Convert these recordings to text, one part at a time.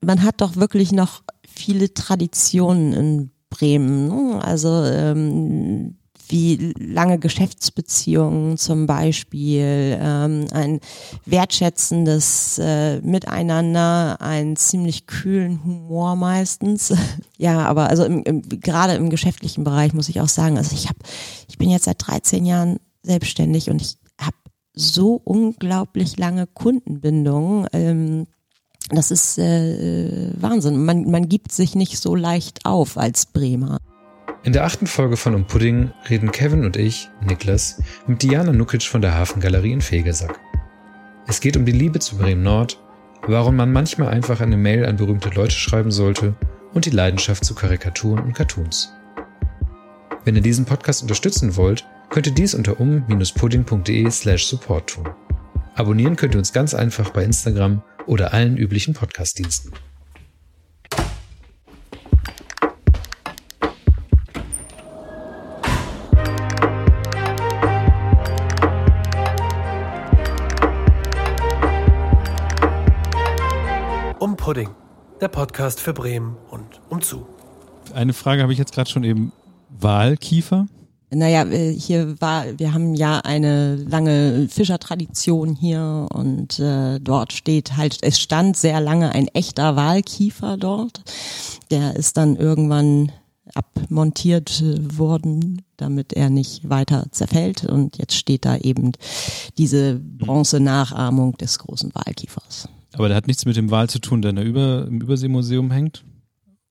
man hat doch wirklich noch viele Traditionen in Bremen. Ne? Also ähm, wie lange Geschäftsbeziehungen zum Beispiel, ähm, ein wertschätzendes äh, Miteinander, einen ziemlich kühlen Humor meistens. ja, aber also im, im, gerade im geschäftlichen Bereich muss ich auch sagen, also ich habe, ich bin jetzt seit 13 Jahren selbstständig und ich habe so unglaublich lange Kundenbindungen. Ähm, das ist äh, Wahnsinn. Man, man gibt sich nicht so leicht auf als Bremer. In der achten Folge von Um Pudding reden Kevin und ich, Niklas, mit Diana Nukic von der Hafengalerie in Fegesack. Es geht um die Liebe zu Bremen Nord, warum man manchmal einfach eine Mail an berühmte Leute schreiben sollte und die Leidenschaft zu Karikaturen und Cartoons. Wenn ihr diesen Podcast unterstützen wollt, könnt ihr dies unter um-pudding.de slash support tun. Abonnieren könnt ihr uns ganz einfach bei Instagram oder allen üblichen Podcastdiensten. Um Pudding, der Podcast für Bremen und umzu. Eine Frage habe ich jetzt gerade schon eben. Wahlkiefer? Naja, äh, hier war, wir haben ja eine lange Fischertradition hier und äh, dort steht halt, es stand sehr lange ein echter Wahlkiefer dort. Der ist dann irgendwann abmontiert worden, damit er nicht weiter zerfällt. Und jetzt steht da eben diese Bronze-Nachahmung des großen Wahlkiefers. Aber der hat nichts mit dem Wal zu tun, der in der Über, im Überseemuseum hängt?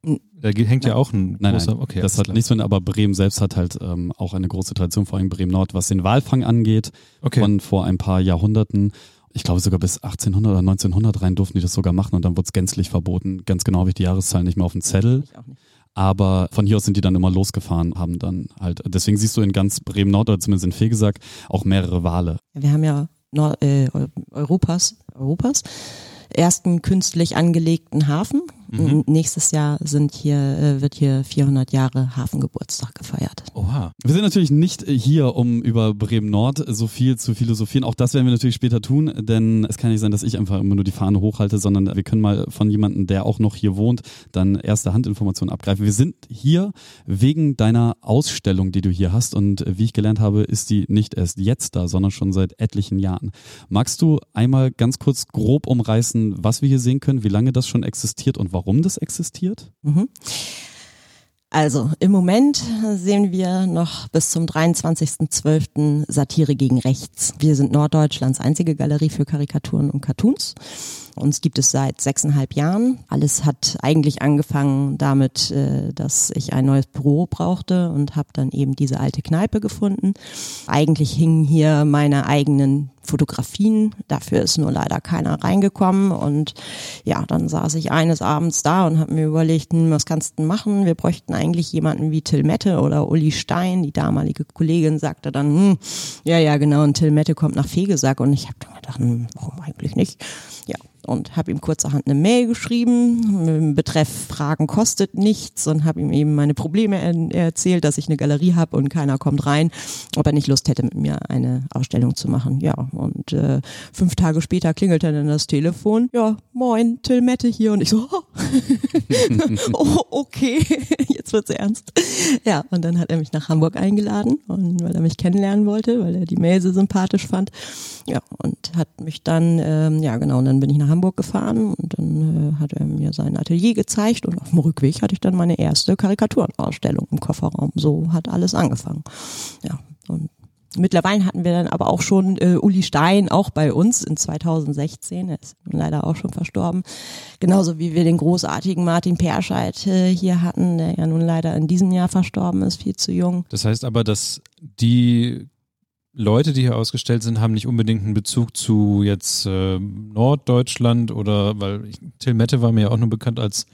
Da hängt ja auch ein Nein, großer, nein, okay. das hat klar. nichts mit, aber Bremen selbst hat halt ähm, auch eine große Tradition, vor allem Bremen Nord, was den Walfang angeht, Okay. von vor ein paar Jahrhunderten. Ich glaube sogar bis 1800 oder 1900 rein durften die das sogar machen und dann wurde es gänzlich verboten. Ganz genau habe ich die Jahreszahl nicht mehr auf dem Zettel. Ich auch nicht. Aber von hier aus sind die dann immer losgefahren, haben dann halt, deswegen siehst du in ganz Bremen Nord oder zumindest in Fegesack auch mehrere Wale. Wir haben ja Nord äh, Eu- Europas, Europas ersten künstlich angelegten Hafen. Mhm. Nächstes Jahr sind hier, äh, wird hier 400 Jahre Hafengeburtstag gefeiert. Oha. Wir sind natürlich nicht äh, hier, um über Bremen Nord so viel zu philosophieren. Auch das werden wir natürlich später tun, denn es kann nicht sein, dass ich einfach immer nur die Fahne hochhalte, sondern wir können mal von jemandem, der auch noch hier wohnt, dann erste Handinformationen abgreifen. Wir sind hier wegen deiner Ausstellung, die du hier hast und äh, wie ich gelernt habe, ist die nicht erst jetzt da, sondern schon seit etlichen Jahren. Magst du einmal ganz kurz grob umreißen, was wir hier sehen können, wie lange das schon existiert und warum das existiert? Mhm. Also im Moment sehen wir noch bis zum 23.12. Satire gegen Rechts. Wir sind Norddeutschlands einzige Galerie für Karikaturen und Cartoons. Uns gibt es seit sechseinhalb Jahren. Alles hat eigentlich angefangen damit, äh, dass ich ein neues Büro brauchte und habe dann eben diese alte Kneipe gefunden. Eigentlich hingen hier meine eigenen Fotografien. Dafür ist nur leider keiner reingekommen. Und ja, dann saß ich eines Abends da und habe mir überlegt, hm, was kannst du machen? Wir bräuchten eigentlich jemanden wie Till Mette oder Uli Stein. Die damalige Kollegin sagte dann, hm, ja, ja, genau, und Till Mette kommt nach Fegesack. Und ich habe dann gedacht, hm, warum eigentlich nicht? Ja, und habe ihm kurzerhand eine Mail geschrieben, dem Betreff Fragen kostet nichts und habe ihm eben meine Probleme er erzählt, dass ich eine Galerie habe und keiner kommt rein, ob er nicht Lust hätte, mit mir eine Ausstellung zu machen. Ja, und äh, fünf Tage später klingelte dann das Telefon. Ja, moin, Till Mette hier. Und ich so, oh, okay, jetzt wird's ernst. Ja, und dann hat er mich nach Hamburg eingeladen, und weil er mich kennenlernen wollte, weil er die Mail so sympathisch fand. Ja, und hat mich dann, ähm, ja genau, und dann bin ich nach Hamburg gefahren und dann äh, hat er mir sein Atelier gezeigt und auf dem Rückweg hatte ich dann meine erste Karikaturenausstellung im Kofferraum. So hat alles angefangen. Ja, und Mittlerweile hatten wir dann aber auch schon äh, Uli Stein auch bei uns in 2016. Er ist leider auch schon verstorben. Genauso wie wir den großartigen Martin Perscheid äh, hier hatten, der ja nun leider in diesem Jahr verstorben ist, viel zu jung. Das heißt aber, dass die Leute, die hier ausgestellt sind, haben nicht unbedingt einen Bezug zu jetzt äh, Norddeutschland oder, weil ich, Till Mette war mir ja auch nur bekannt als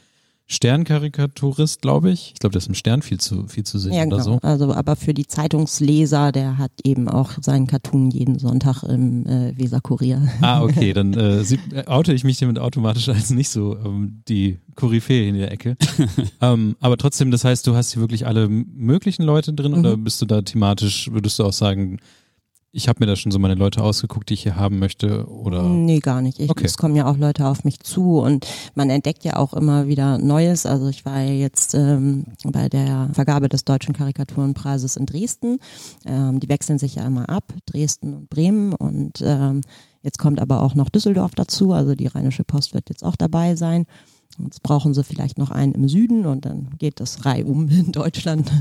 Sternkarikaturist, glaube ich. Ich glaube, der ist im Stern viel zu, viel zu sehen Ja, oder genau. so. Also, aber für die Zeitungsleser, der hat eben auch seinen Cartoon jeden Sonntag im äh, Weser-Kurier. Ah, okay, dann äh, sie, äh, oute ich mich damit automatisch als nicht so ähm, die Koryphäe in der Ecke. ähm, aber trotzdem, das heißt, du hast hier wirklich alle möglichen Leute drin Mhm. oder bist du da thematisch, würdest du auch sagen, ich habe mir da schon so meine Leute ausgeguckt, die ich hier haben möchte oder? Nee, gar nicht. Ich, Okay. Es kommen ja auch Leute auf mich zu und man entdeckt ja auch immer wieder Neues. Also ich war ja jetzt ähm, bei der Vergabe des Deutschen Karikaturenpreises in Dresden. Ähm, die wechseln sich ja immer ab, Dresden und Bremen und ähm, jetzt kommt aber auch noch Düsseldorf dazu. Also die Rheinische Post wird jetzt auch dabei sein. Jetzt brauchen sie vielleicht noch einen im Süden und dann geht das reihum in Deutschland.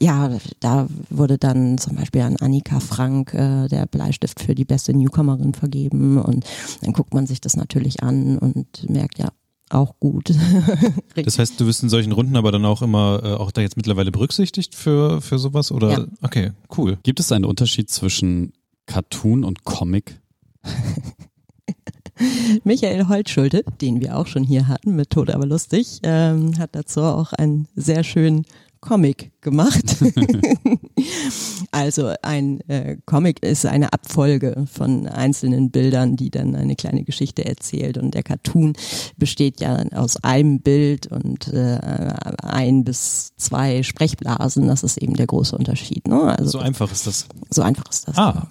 ja, da wurde dann zum Beispiel an Annika Frank äh, der Bleistift für die beste Newcomerin vergeben und dann guckt man sich das natürlich an und merkt ja auch gut. Das heißt, du wirst in solchen Runden aber dann auch immer äh, auch da jetzt mittlerweile berücksichtigt für, für sowas oder? Ja. Okay, cool. Gibt es einen Unterschied zwischen Cartoon und Comic? Michael Holtschulte, den wir auch schon hier hatten, mit Tod aber lustig, ähm, hat dazu auch einen sehr schönen Comic gemacht. also ein äh, Comic ist eine Abfolge von einzelnen Bildern, die dann eine kleine Geschichte erzählt. Und der Cartoon besteht ja aus einem Bild und äh, ein bis zwei Sprechblasen. Das ist eben der große Unterschied. Ne? Also So einfach ist das. so einfach ist das. Ah,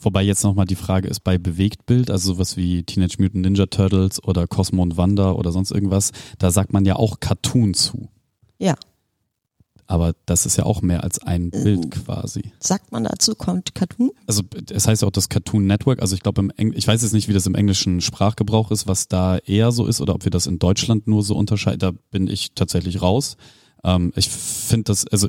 Wobei jetzt nochmal die Frage ist, bei Bewegtbild, also sowas wie Teenage Mutant Ninja Turtles oder Cosmo und Wanda oder sonst irgendwas, da sagt man ja auch Cartoon zu. Ja. Aber das ist ja auch mehr als ein Bild quasi. Sagt man dazu, kommt Cartoon? Also es heißt ja auch das Cartoon Network. Also ich glaube, ich weiß jetzt nicht, wie das im englischen Sprachgebrauch ist, was da eher so ist oder ob wir das in Deutschland nur so unterscheiden. Da bin ich tatsächlich raus. Ähm, ich finde das, also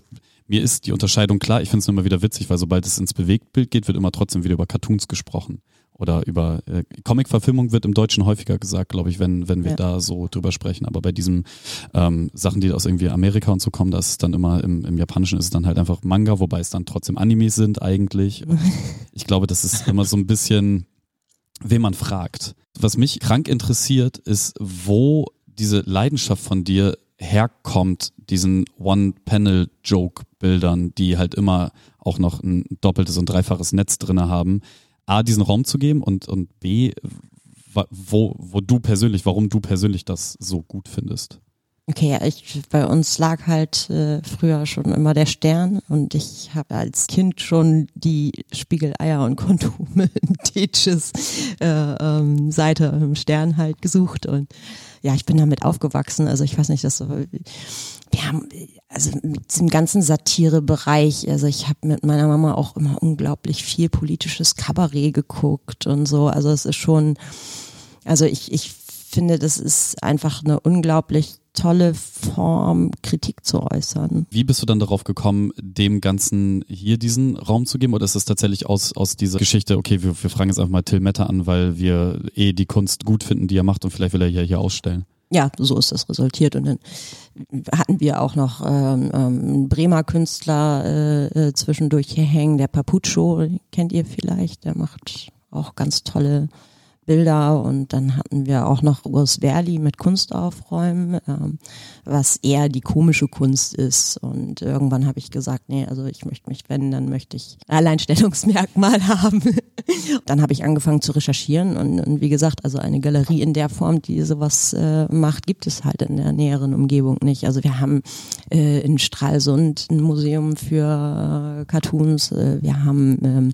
mir ist die Unterscheidung klar. Ich finde es nur immer wieder witzig, weil sobald es ins Bewegtbild geht, wird immer trotzdem wieder über Cartoons gesprochen. Oder über äh, Comic-Verfilmung wird im Deutschen häufiger gesagt, glaube ich, wenn, wenn wir Ja. da so drüber sprechen. Aber bei diesen ähm, Sachen, die aus irgendwie Amerika und so kommen, da ist dann immer im, im Japanischen ist es dann halt einfach Manga, wobei es dann trotzdem Animes sind eigentlich. Ich glaube, das ist immer so ein bisschen, wen man fragt. Was mich krank interessiert, ist, wo diese Leidenschaft von dir herkommt, diesen One-Panel-Joke-Bildern, die halt immer auch noch ein doppeltes und dreifaches Netz drinne haben, A, diesen Raum zu geben und, und B, wo, wo du persönlich, warum du persönlich das so gut findest. Okay, ich, bei uns lag halt äh, früher schon immer der Stern und ich habe als Kind schon die Spiegeleier und Kondome in Teaches äh, ähm, Seite im Stern halt gesucht und ja, ich bin damit aufgewachsen. Also ich weiß nicht, dass wir haben also mit diesem ganzen Satirebereich, also ich habe mit meiner Mama auch immer unglaublich viel politisches Kabarett geguckt und so. Also es ist schon, also ich, ich finde, das ist einfach eine unglaublich tolle Form, Kritik zu äußern. Wie bist du dann darauf gekommen, dem Ganzen hier diesen Raum zu geben? Oder ist es tatsächlich aus, aus dieser Geschichte, okay, wir, wir fragen jetzt einfach mal Till Metter an, weil wir eh die Kunst gut finden, die er macht und vielleicht will er hier, hier ausstellen? Ja, so ist das resultiert. Und dann hatten wir auch noch ähm, ähm, einen Bremer Künstler äh, äh, zwischendurch hier hängen, der Papucho, kennt ihr vielleicht, der macht auch ganz tolle Bilder und dann hatten wir auch noch Urs Verli mit Kunst aufräumen, ähm, was eher die komische Kunst ist und irgendwann habe ich gesagt, nee, also ich möchte mich, wenn, dann möchte ich ein Alleinstellungsmerkmal haben. dann habe ich angefangen zu recherchieren und, und wie gesagt, also eine Galerie in der Form, die sowas äh, macht, gibt es halt in der näheren Umgebung nicht. Also wir haben äh, in Stralsund ein Museum für äh, Cartoons, äh, wir haben ähm,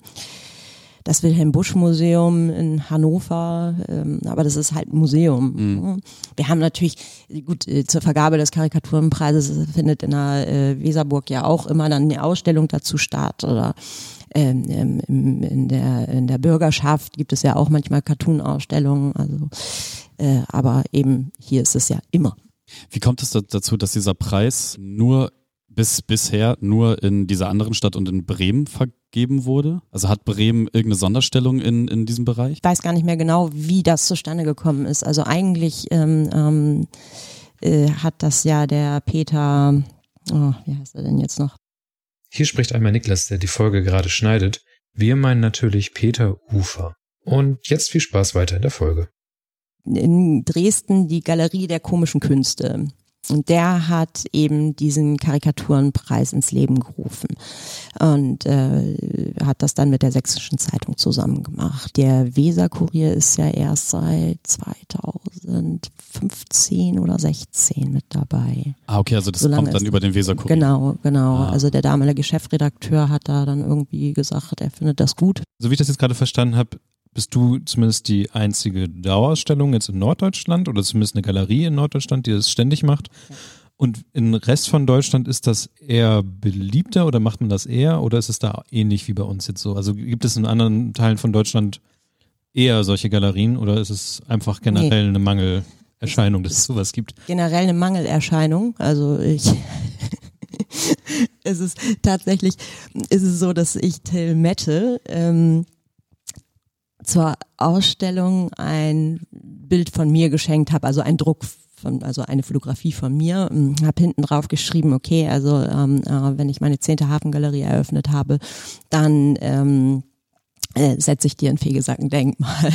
das Wilhelm Busch Museum in Hannover, ähm, aber das ist halt ein Museum. ne? Wir haben natürlich, gut, äh, zur Vergabe des Karikaturenpreises findet in der äh, Weserburg ja auch immer dann eine Ausstellung dazu statt oder ähm, ähm, im, in, der, in der Bürgerschaft gibt es ja auch manchmal Cartoon-Ausstellungen, also äh, aber eben hier ist es ja immer. Wie kommt es da- dazu, dass dieser Preis nur bis bisher nur in dieser anderen Stadt und in Bremen vergeben wurde? Also hat Bremen irgendeine Sonderstellung in, in diesem Bereich? Ich weiß gar nicht mehr genau, wie das zustande gekommen ist. Also eigentlich ähm, ähm, äh, hat das ja der Peter, oh, wie heißt er denn jetzt noch? Hier spricht einmal Niklas, der die Folge gerade schneidet. Wir meinen natürlich Peter Ufer. Und jetzt viel Spaß weiter in der Folge. In Dresden die Galerie der komischen Künste. Und der hat eben diesen Karikaturenpreis ins Leben gerufen und äh, hat das dann mit der Sächsischen Zeitung zusammen gemacht. Der Weser-Kurier ist ja erst seit 2015 oder 16 mit dabei. Ah, okay, also das so kommt dann über den Weser-Kurier. Genau, genau. Ah. Also der damalige Chefredakteur hat da dann irgendwie gesagt, er findet das gut. So wie ich das jetzt gerade verstanden habe, bist du zumindest die einzige Dauerausstellung jetzt in Norddeutschland oder zumindest eine Galerie in Norddeutschland, die das ständig macht. Ja. Und im Rest von Deutschland ist das eher beliebter oder macht man das eher oder ist es da ähnlich wie bei uns jetzt so? Also gibt es in anderen Teilen von Deutschland eher solche Galerien oder ist es einfach generell nee. eine Mangelerscheinung, dass es sowas gibt? Generell eine Mangelerscheinung. Also ich es ist tatsächlich ist es so, dass ich Till Mette ähm, zur Ausstellung ein Bild von mir geschenkt habe, also ein Druck von, also eine Fotografie von mir, ähm, habe hinten drauf geschrieben, okay, also ähm, äh, wenn ich meine zehnte Hafengalerie eröffnet habe, dann ähm, äh, setze ich dir ein Fegesacken-Denkmal.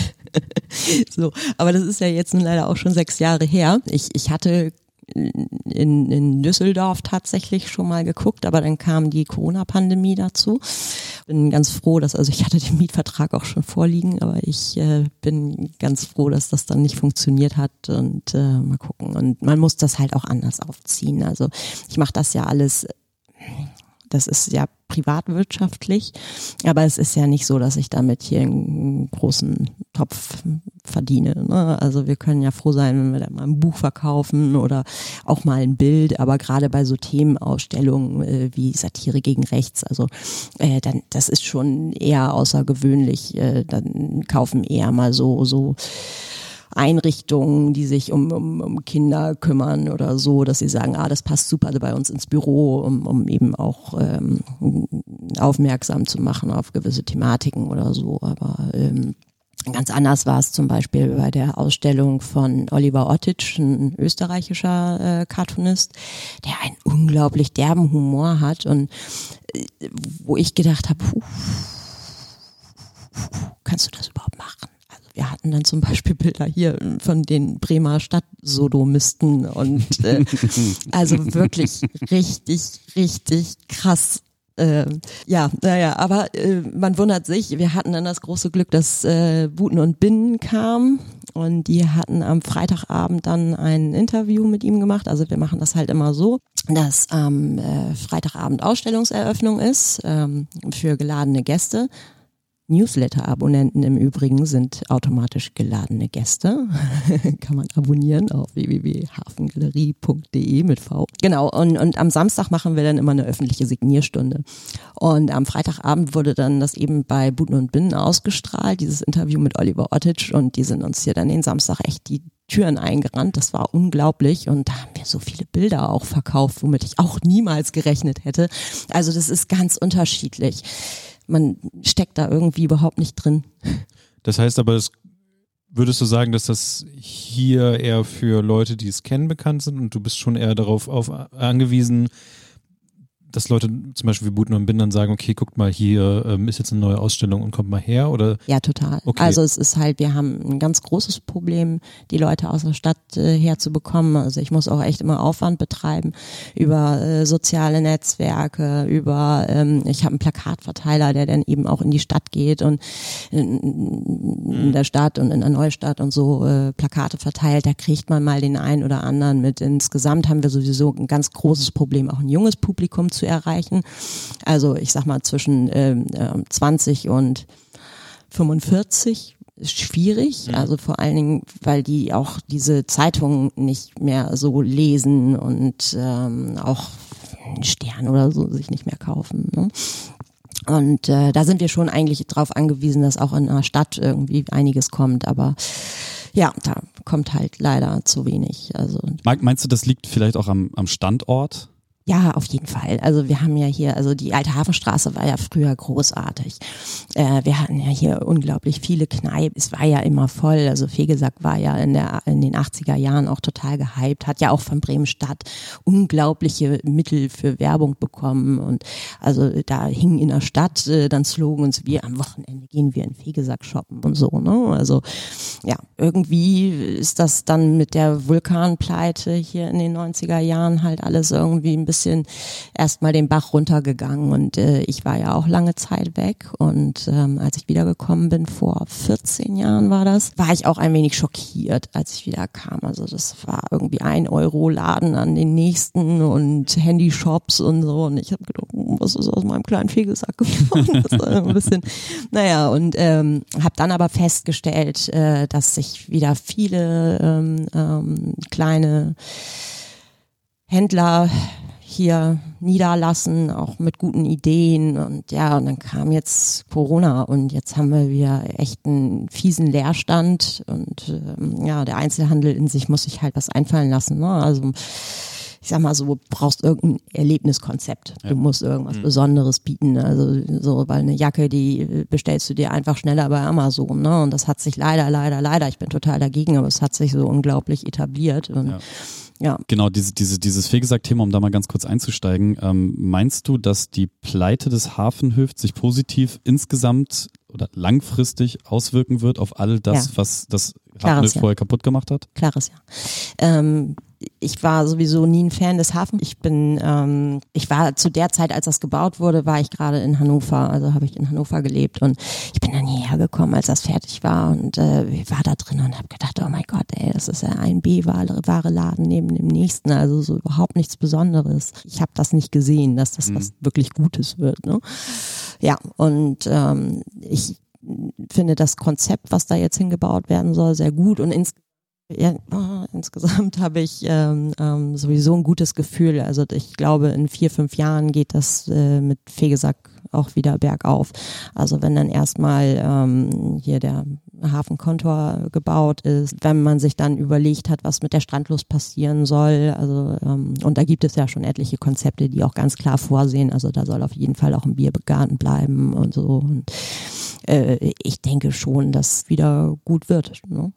so, aber das ist ja jetzt nun leider auch schon sechs Jahre her. Ich, ich hatte in, in Düsseldorf tatsächlich schon mal geguckt, aber dann kam die Corona-Pandemie dazu. Bin ganz froh, dass, also ich hatte den Mietvertrag auch schon vorliegen, aber ich äh, bin ganz froh, dass das dann nicht funktioniert hat und äh, mal gucken. Und man muss das halt auch anders aufziehen. Also ich mache das ja alles das ist ja privatwirtschaftlich, aber es ist ja nicht so, dass ich damit hier einen großen Topf verdiene. Ne? Also wir können ja froh sein, wenn wir da mal ein Buch verkaufen oder auch mal ein Bild, aber gerade bei so Themenausstellungen äh, wie Satire gegen Rechts, also äh, dann das ist schon eher außergewöhnlich. Äh, dann kaufen eher mal so so Einrichtungen, die sich um, um, um Kinder kümmern oder so, dass sie sagen, ah, das passt super bei uns ins Büro, um, um eben auch ähm, aufmerksam zu machen auf gewisse Thematiken oder so. Aber ähm, Ganz anders war es zum Beispiel bei der Ausstellung von Oliver Ottic, ein österreichischer äh, Cartoonist, der einen unglaublich derben Humor hat und äh, wo ich gedacht habe, kannst du das überhaupt machen? Wir hatten dann zum Beispiel Bilder hier von den Bremer Stadtsodomisten und äh, also wirklich richtig, richtig krass. Äh, ja, naja, aber äh, man wundert sich, wir hatten dann das große Glück, dass äh, Buten und Binnen kam und die hatten am Freitagabend dann ein Interview mit ihm gemacht. Also wir machen das halt immer so, dass am äh, Freitagabend Ausstellungseröffnung ist ähm, für geladene Gäste Newsletter-Abonnenten im Übrigen sind automatisch geladene Gäste. Kann man abonnieren auf www.hafengalerie.de mit V. Genau, und, und am Samstag machen wir dann immer eine öffentliche Signierstunde. Und am Freitagabend wurde dann das eben bei Buten und Binnen ausgestrahlt, dieses Interview mit Oliver Ottic und die sind uns hier dann den Samstag echt die Türen eingerannt. Das war unglaublich und da haben wir so viele Bilder auch verkauft, womit ich auch niemals gerechnet hätte. Also das ist ganz unterschiedlich man steckt da irgendwie überhaupt nicht drin. Das heißt aber, es würdest du sagen, dass das hier eher für Leute, die es kennen, bekannt sind und du bist schon eher darauf auf, angewiesen, dass Leute zum Beispiel wie Buten und Bindern sagen, okay, guckt mal, hier ähm, ist jetzt eine neue Ausstellung und kommt mal her oder? Ja, total. Okay. Also es ist halt, wir haben ein ganz großes Problem, die Leute aus der Stadt äh, herzubekommen. Also ich muss auch echt immer Aufwand betreiben über äh, soziale Netzwerke, über, ähm, ich habe einen Plakatverteiler, der dann eben auch in die Stadt geht und in, in mhm. der Stadt und in der Neustadt und so äh, Plakate verteilt. Da kriegt man mal den einen oder anderen mit. Insgesamt haben wir sowieso ein ganz großes Problem, auch ein junges Publikum zu zu erreichen. Also ich sag mal zwischen ähm, 20 und 45 ist schwierig, mhm. also vor allen Dingen, weil die auch diese Zeitungen nicht mehr so lesen und ähm, auch Stern oder so sich nicht mehr kaufen. Ne? Und äh, da sind wir schon eigentlich darauf angewiesen, dass auch in einer Stadt irgendwie einiges kommt, aber ja, da kommt halt leider zu wenig. Also Meinst du, das liegt vielleicht auch am, am Standort? Ja, auf jeden Fall. Also wir haben ja hier, also die alte Hafenstraße war ja früher großartig. Äh, wir hatten ja hier unglaublich viele Kneipen. Es war ja immer voll. Also Fegesack war ja in, der, in den 80er Jahren auch total gehypt, hat ja auch von Bremen Stadt unglaubliche Mittel für Werbung bekommen. Und also da hingen in der Stadt äh, dann Slogans wie am Wochenende gehen wir in Fegesack shoppen und so. Ne? Also ja, irgendwie ist das dann mit der Vulkanpleite hier in den 90er Jahren halt alles irgendwie ein bisschen erstmal den Bach runtergegangen und äh, ich war ja auch lange Zeit weg und ähm, als ich wiedergekommen bin, vor 14 Jahren war das, war ich auch ein wenig schockiert, als ich wieder kam. Also das war irgendwie ein Euro Laden an den nächsten und Handyshops und so und ich habe gedacht, oh, was ist aus meinem kleinen Fegesack geworden? Das war ein bisschen, naja und ähm, habe dann aber festgestellt, äh, dass sich wieder viele ähm, ähm, kleine Händler hier niederlassen, auch mit guten Ideen. Und ja, und dann kam jetzt Corona und jetzt haben wir wieder echt einen fiesen Leerstand. Und ähm, ja, der Einzelhandel in sich muss sich halt was einfallen lassen. Ne? Also ich sag mal so, du brauchst irgendein Erlebniskonzept. Ja. Du musst irgendwas mhm. Besonderes bieten. Also so, weil eine Jacke, die bestellst du dir einfach schneller bei Amazon. Ne? Und das hat sich leider, leider, leider, ich bin total dagegen, aber es hat sich so unglaublich etabliert. Und ja. Ja. Genau, diese, diese, dieses Fegesack-Thema, um da mal ganz kurz einzusteigen. Ähm, meinst du, dass die Pleite des Hafenhöft sich positiv insgesamt oder langfristig auswirken wird auf all das, ja. was das Hafenhöft ja. vorher kaputt gemacht hat? Klares Ja. Ähm, ich war sowieso nie ein Fan des Hafens. Ich bin, ähm, ich war zu der Zeit, als das gebaut wurde, war ich gerade in Hannover, also habe ich in Hannover gelebt und ich bin dann hierher gekommen, als das fertig war und äh, ich war da drin und habe gedacht, oh mein Gott, ey, das ist ja ein B-Ware Laden neben dem nächsten, also so überhaupt nichts Besonderes. Ich habe das nicht gesehen, dass das mhm. was wirklich Gutes wird. Ne? Ja, und ähm, ich finde das Konzept, was da jetzt hingebaut werden soll, sehr gut und ins ja, oh, insgesamt habe ich ähm, ähm, sowieso ein gutes Gefühl. Also ich glaube, in vier, fünf Jahren geht das äh, mit Fegesack auch wieder bergauf. Also wenn dann erstmal ähm, hier der Hafenkontor gebaut ist, wenn man sich dann überlegt hat, was mit der Strandlust passieren soll. Also ähm, und da gibt es ja schon etliche Konzepte, die auch ganz klar vorsehen. Also da soll auf jeden Fall auch ein Biergarten bleiben und so. Und äh, ich denke schon, dass wieder gut wird. Ne?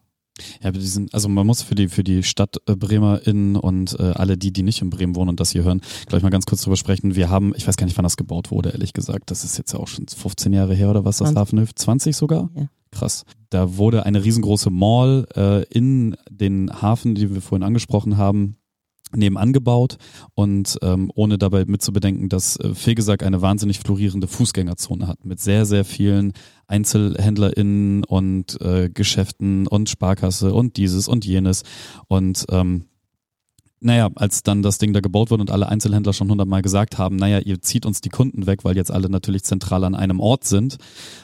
Ja, diesen, also man muss für die für die Stadt äh, BremerInnen und äh, alle die, die nicht in Bremen wohnen und das hier hören, gleich mal ganz kurz drüber sprechen. Wir haben, ich weiß gar nicht, wann das gebaut wurde, ehrlich gesagt. Das ist jetzt ja auch schon 15 Jahre her oder was, das 20. Hafenhöf? 20 sogar? Ja. Krass. Da wurde eine riesengroße Mall äh, in den Hafen, die wir vorhin angesprochen haben, nebenan gebaut und ähm, ohne dabei mitzubedenken, dass äh, Fegesack eine wahnsinnig florierende Fußgängerzone hat mit sehr, sehr vielen EinzelhändlerInnen und äh, Geschäften und Sparkasse und dieses und jenes und ähm, naja, als dann das Ding da gebaut wurde und alle Einzelhändler schon hundertmal gesagt haben, naja, ihr zieht uns die Kunden weg, weil jetzt alle natürlich zentral an einem Ort sind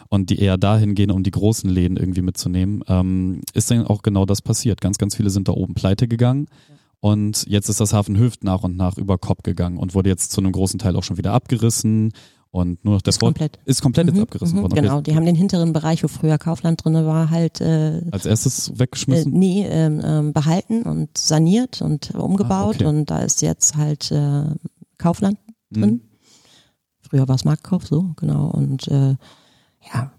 und die eher dahin gehen, um die großen Läden irgendwie mitzunehmen, ähm, ist dann auch genau das passiert. Ganz, ganz viele sind da oben pleite gegangen. Und jetzt ist das Hafen Hüft nach und nach über Kopf gegangen und wurde jetzt zu einem großen Teil auch schon wieder abgerissen. Und nur noch das ist komplett. ist komplett mhm, jetzt abgerissen mhm, worden. Genau, die haben den hinteren Bereich, wo früher Kaufland drinne war, halt äh, als erstes weggeschmissen. Äh, nee, ähm, behalten und saniert und umgebaut ah, okay. und da ist jetzt halt äh, Kaufland drin. Mhm. Früher war es Marktkauf, so genau und äh, ja,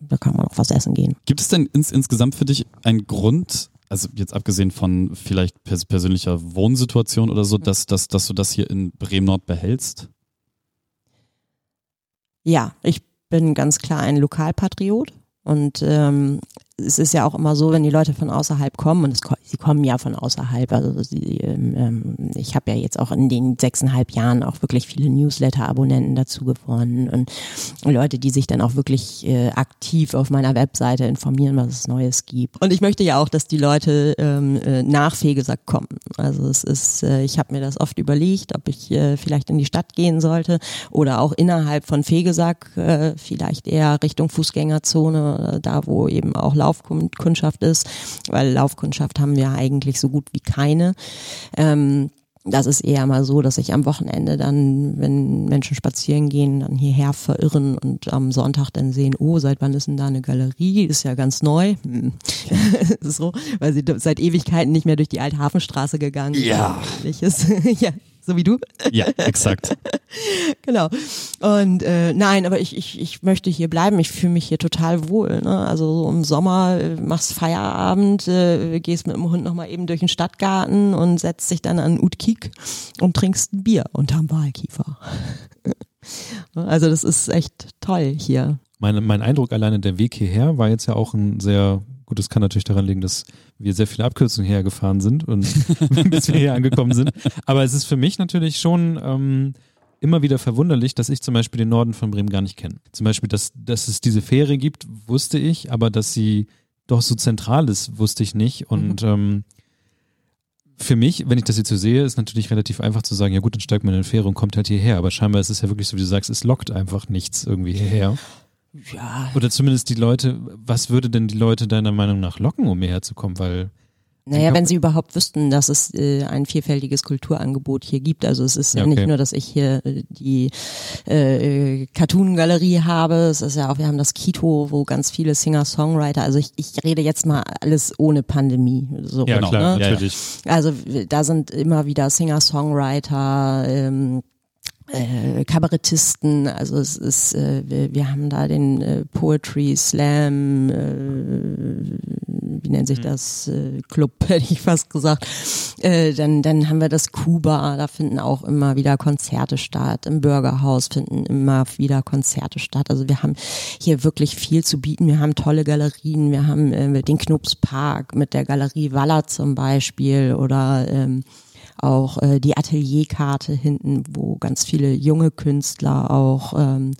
da kann man auch was essen gehen. Gibt es denn ins, insgesamt für dich einen Grund, also jetzt abgesehen von vielleicht pers persönlicher Wohnsituation oder so, mhm. dass, dass, dass du das hier in Bremen-Nord behältst? Ja, ich bin ganz klar ein Lokalpatriot und ähm, es ist ja auch immer so, wenn die Leute von außerhalb kommen, und es, sie kommen ja von außerhalb, also sie, ähm, ich habe ja jetzt auch in den sechseinhalb Jahren auch wirklich viele Newsletter-Abonnenten dazu gewonnen und Leute, die sich dann auch wirklich äh, aktiv auf meiner Webseite informieren, was es Neues gibt. Und ich möchte ja auch, dass die Leute ähm, äh, nach Fegesack kommen. Also es ist, äh, ich habe mir das oft überlegt, ob ich äh, vielleicht in die Stadt gehen sollte oder auch innerhalb von Fegesack äh, vielleicht eher Richtung Fußgängerzone, äh, da wo eben auch Laufkundschaft ist, weil Laufkundschaft haben wir eigentlich so gut wie keine. Ähm, das ist eher mal so, dass sich am Wochenende dann, wenn Menschen spazieren gehen, dann hierher verirren und am Sonntag dann sehen, oh, seit wann ist denn da eine Galerie? Ist ja ganz neu. Hm. so, weil sie seit Ewigkeiten nicht mehr durch die alte Hafenstraße gegangen Ja. ja, so wie du. Ja, exakt. genau. Und äh, nein, aber ich, ich, ich möchte hier bleiben. Ich fühle mich hier total wohl. Ne? Also so im Sommer äh, machst Feierabend, äh, gehst mit dem Hund nochmal eben durch den Stadtgarten und setzt dich dann an Utkik und trinkst ein Bier unterm Wahlkiefer. also das ist echt toll hier. Mein, mein Eindruck alleine der Weg hierher war jetzt ja auch ein sehr Gut, das kann natürlich daran liegen, dass wir sehr viele Abkürzungen hergefahren sind und bis wir hier angekommen sind. Aber es ist für mich natürlich schon ähm, immer wieder verwunderlich, dass ich zum Beispiel den Norden von Bremen gar nicht kenne. Zum Beispiel, dass, dass es diese Fähre gibt, wusste ich, aber dass sie doch so zentral ist, wusste ich nicht. Und mhm. ähm, für mich, wenn ich das jetzt so sehe, ist natürlich relativ einfach zu sagen, ja gut, dann steigt man in eine Fähre und kommt halt hierher. Aber scheinbar ist es ja wirklich so, wie du sagst, es lockt einfach nichts irgendwie hierher. Ja. Oder zumindest die Leute, was würde denn die Leute deiner Meinung nach locken, um hierher zu kommen? Weil naja, wenn sie überhaupt wüssten, dass es äh, ein vielfältiges Kulturangebot hier gibt. Also es ist ja, okay. nicht nur, dass ich hier äh, die äh, Cartoon-Galerie habe, es ist ja auch, wir haben das Kito, wo ganz viele Singer-Songwriter, also ich, ich rede jetzt mal alles ohne Pandemie. So, ja, klar, ne? natürlich. Also da sind immer wieder Singer-Songwriter, ähm, äh, Kabarettisten, also es ist, äh, wir, wir haben da den äh, Poetry Slam, äh, wie nennt sich mhm. das, äh, Club, hätte ich fast gesagt. Äh, dann, dann haben wir das Kuba, da finden auch immer wieder Konzerte statt. Im Bürgerhaus finden immer wieder Konzerte statt. Also wir haben hier wirklich viel zu bieten. Wir haben tolle Galerien, wir haben äh, den Knupspark mit der Galerie Waller zum Beispiel oder ähm, auch äh, die Atelierkarte hinten, wo ganz viele junge Künstler auch ähm,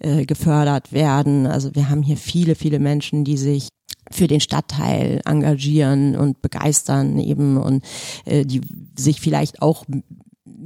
äh, gefördert werden. Also wir haben hier viele, viele Menschen, die sich für den Stadtteil engagieren und begeistern eben und äh, die sich vielleicht auch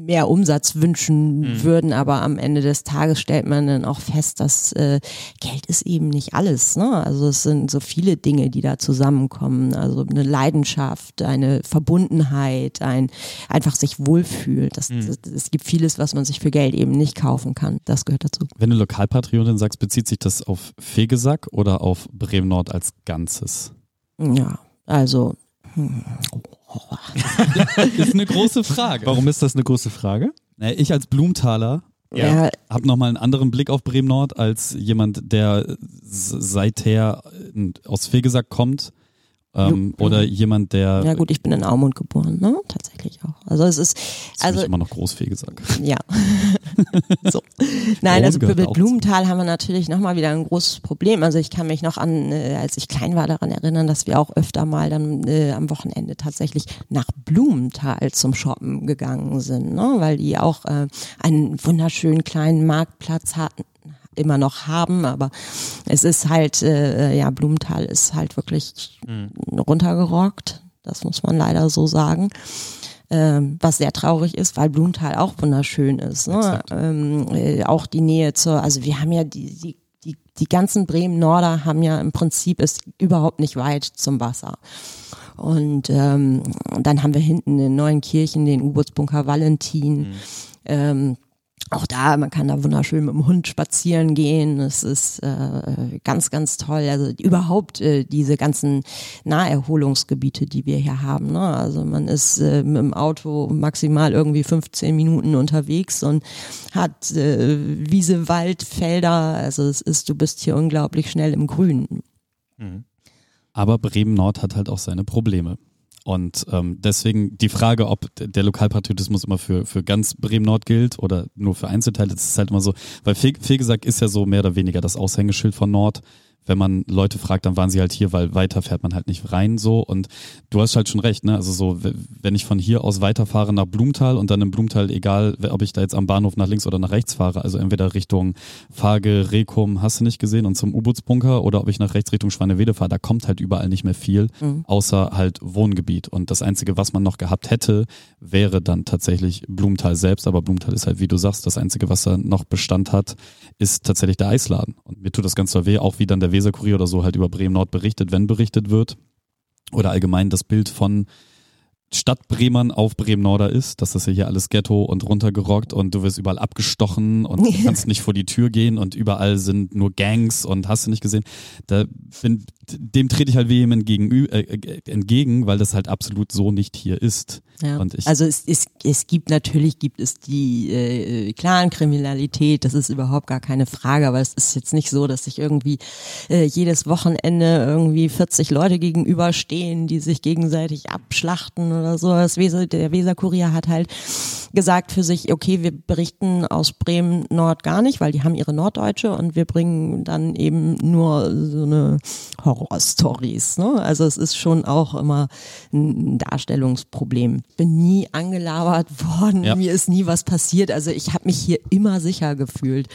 mehr Umsatz wünschen mhm. würden, aber am Ende des Tages stellt man dann auch fest, dass äh, Geld ist eben nicht alles. Ne? Also es sind so viele Dinge, die da zusammenkommen. Also eine Leidenschaft, eine Verbundenheit, ein einfach sich wohlfühlen. Das, mhm. das, es gibt vieles, was man sich für Geld eben nicht kaufen kann. Das gehört dazu. Wenn du Lokalpatriotin sagst, bezieht sich das auf Fegesack oder auf Bremen Nord als Ganzes? Ja, also hm. ist eine große Frage. Warum ist das eine große Frage? Ich als Blumenthaler ja. habe nochmal einen anderen Blick auf Bremen Nord als jemand, der seither aus Fegesack kommt ähm, oder jemand, der. Ja gut, ich bin in Aumund geboren, ne? Tatsächlich auch. Also es ist. Das also ich immer noch Großfee gesagt. Ja. so. Nein, also für Blumenthal haben wir natürlich nochmal wieder ein großes Problem. Also ich kann mich noch an, äh, als ich klein war, daran erinnern, dass wir auch öfter mal dann äh, am Wochenende tatsächlich nach Blumenthal zum Shoppen gegangen sind, ne? Weil die auch äh, einen wunderschönen kleinen Marktplatz hatten immer noch haben, aber es ist halt, äh, ja, Blumenthal ist halt wirklich mhm. runtergerockt. Das muss man leider so sagen. Ähm, was sehr traurig ist, weil Blumenthal auch wunderschön ist. Ne? Ähm, äh, auch die Nähe zur, also wir haben ja die, die, die, die ganzen Bremen-Norder haben ja im Prinzip ist überhaupt nicht weit zum Wasser. Und ähm, dann haben wir hinten in Neuenkirchen den U-Bootsbunker Valentin. Mhm. Ähm, auch da, man kann da wunderschön mit dem Hund spazieren gehen. Es ist äh, ganz, ganz toll. Also überhaupt äh, diese ganzen Naherholungsgebiete, die wir hier haben. Ne? Also man ist äh, mit dem Auto maximal irgendwie 15 Minuten unterwegs und hat äh, Wiese, Wald, Felder. Also es ist, du bist hier unglaublich schnell im Grünen. Mhm. Aber Bremen Nord hat halt auch seine Probleme. Und ähm, deswegen die Frage, ob der Lokalpatriotismus immer für, für ganz Bremen-Nord gilt oder nur für Einzelteile, das ist halt immer so, weil Fegesack ist ja so mehr oder weniger das Aushängeschild von Nord wenn man Leute fragt, dann waren sie halt hier, weil weiter fährt man halt nicht rein so. Und du hast halt schon recht, ne? Also so, wenn ich von hier aus weiterfahre nach Blumenthal und dann im Blumenthal, egal ob ich da jetzt am Bahnhof nach links oder nach rechts fahre, also entweder Richtung Fage, Rekum, hast du nicht gesehen, und zum U-Bootsbunker oder ob ich nach rechts Richtung Schwanewede fahre, da kommt halt überall nicht mehr viel, mhm. außer halt Wohngebiet. Und das Einzige, was man noch gehabt hätte, wäre dann tatsächlich Blumenthal selbst. Aber Blumenthal ist halt, wie du sagst, das Einzige, was da noch Bestand hat, ist tatsächlich der Eisladen. Und mir tut das ganz so weh, auch wie dann der Weserkurier oder so halt über Bremen Nord berichtet, wenn berichtet wird. Oder allgemein das Bild von Stadt Bremern auf Bremen Norder ist, dass das hier alles Ghetto und runtergerockt und du wirst überall abgestochen und du kannst nicht vor die Tür gehen und überall sind nur Gangs und hast du nicht gesehen. Da bin, dem trete ich halt vehement gegenü äh, äh, entgegen, weil das halt absolut so nicht hier ist. Ja. Also es, es, es gibt natürlich gibt es die äh, Clan-Kriminalität, das ist überhaupt gar keine Frage, aber es ist jetzt nicht so, dass sich irgendwie äh, jedes Wochenende irgendwie 40 Leute gegenüberstehen, die sich gegenseitig abschlachten oder so. Das Weser, der Weser-Kurier hat halt gesagt für sich, okay, wir berichten aus Bremen Nord gar nicht, weil die haben ihre Norddeutsche und wir bringen dann eben nur so eine Horror-Stories. Ne? Also es ist schon auch immer ein Darstellungsproblem. Bin nie angelabert worden, Ja. mir ist nie was passiert. Also ich habe mich hier immer sicher gefühlt.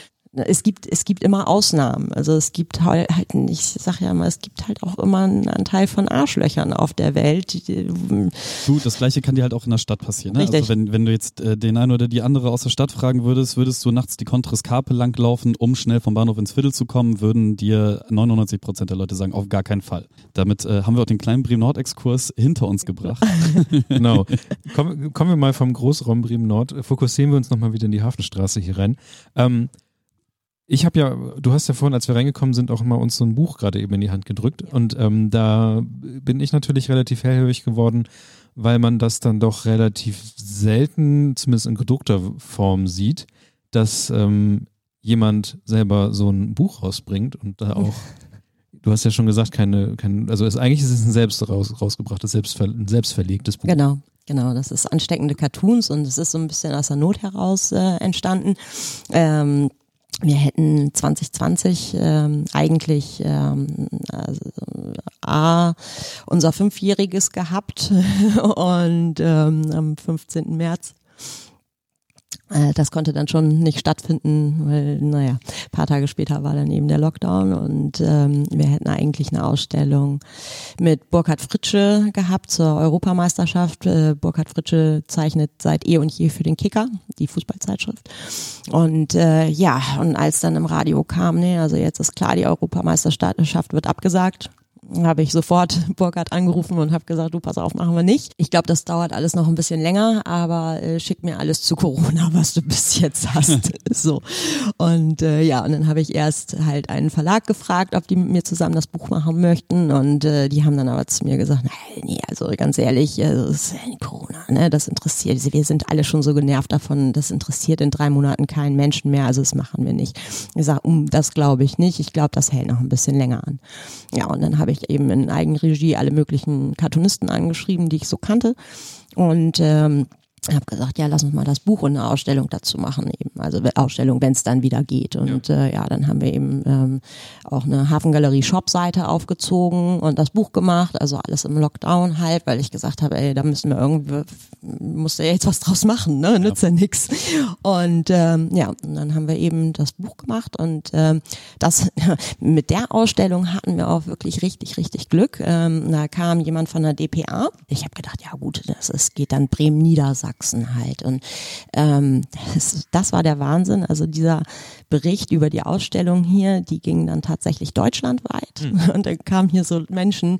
Es gibt, es gibt immer Ausnahmen. Also es gibt halt, halt ich sag ja mal, es gibt halt auch immer einen Anteil von Arschlöchern auf der Welt. Die, du, das gleiche kann dir halt auch in der Stadt passieren. Ne? Richtig. Also wenn, wenn du jetzt äh, den einen oder die andere aus der Stadt fragen würdest, würdest du nachts die Contres Carpe langlaufen, um schnell vom Bahnhof ins Viertel zu kommen, würden dir 99 Prozent der Leute sagen, auf gar keinen Fall. Damit äh, haben wir auch den kleinen Bremen-Nord-Exkurs hinter uns gebracht. Genau. Kommen, kommen wir mal vom Großraum Bremen Nord, fokussieren wir uns nochmal wieder in die Hafenstraße hier rein. Ähm, ich habe ja, du hast ja vorhin, als wir reingekommen sind, auch mal uns so ein Buch gerade eben in die Hand gedrückt. Und ähm, da bin ich natürlich relativ hellhörig geworden, weil man das dann doch relativ selten, zumindest in gedruckter Form sieht, dass ähm, jemand selber so ein Buch rausbringt und da auch, du hast ja schon gesagt, keine, kein, also es, eigentlich ist es ein selbst raus, rausgebrachtes, selbstver, ein selbstverlegtes Buch. Genau, genau. Das ist ansteckende Cartoons und es ist so ein bisschen aus der Not heraus äh, entstanden. Ähm, wir hätten 2020 ähm, eigentlich ähm, also, A, unser Fünfjähriges gehabt und ähm, am 15. März. Äh, Das konnte dann schon nicht stattfinden, weil, naja, paar Tage später war dann eben der Lockdown und ähm, wir hätten eigentlich eine Ausstellung mit Burkhard Fritsche gehabt zur Europameisterschaft. Äh, Burkhard Fritsche zeichnet seit eh und je für den Kicker, die Fußballzeitschrift. Und äh, ja, und als dann im Radio kam, nee, also jetzt ist klar, die Europameisterschaft wird abgesagt, habe ich sofort Burkhard angerufen und habe gesagt, du pass auf, machen wir nicht. Ich glaube, das dauert alles noch ein bisschen länger, aber äh, schick mir alles zu Corona, was du bis jetzt hast. so. Und äh, ja, und dann habe ich erst halt einen Verlag gefragt, ob die mit mir zusammen das Buch machen möchten. Und äh, die haben dann aber zu mir gesagt, nein, nee, also ganz ehrlich, äh, das ist ja Corona, ne? Das interessiert, wir sind alle schon so genervt davon, das interessiert in drei Monaten keinen Menschen mehr, also das machen wir nicht. Ich sage, um, das glaube ich nicht. Ich glaube, das hält noch ein bisschen länger an. Ja, und dann habe ich eben in Eigenregie alle möglichen Cartoonisten angeschrieben, die ich so kannte. Und ähm, habe gesagt, ja, lass uns mal das Buch und eine Ausstellung dazu machen eben. Also Ausstellung, wenn es dann wieder geht. Und ja. Äh, ja, dann haben wir eben ähm, auch eine Hafengalerie Shop-Seite aufgezogen und das Buch gemacht. Also alles im Lockdown halt, weil ich gesagt habe, ey, da müssen wir irgendwie, muss ja jetzt was draus machen, ne? Nützt ja, ja nix. Und ähm, ja, und dann haben wir eben das Buch gemacht und ähm, das mit der Ausstellung hatten wir auch wirklich richtig, richtig Glück. Ähm, da kam jemand von der DPA. Ich habe gedacht, ja gut, das ist, geht dann Bremen Niedersachsen halt. Und ähm, das, das war der Wahnsinn. Also dieser Bericht über die Ausstellung hier, die ging dann tatsächlich deutschlandweit. Mhm. Und dann kamen hier so Menschen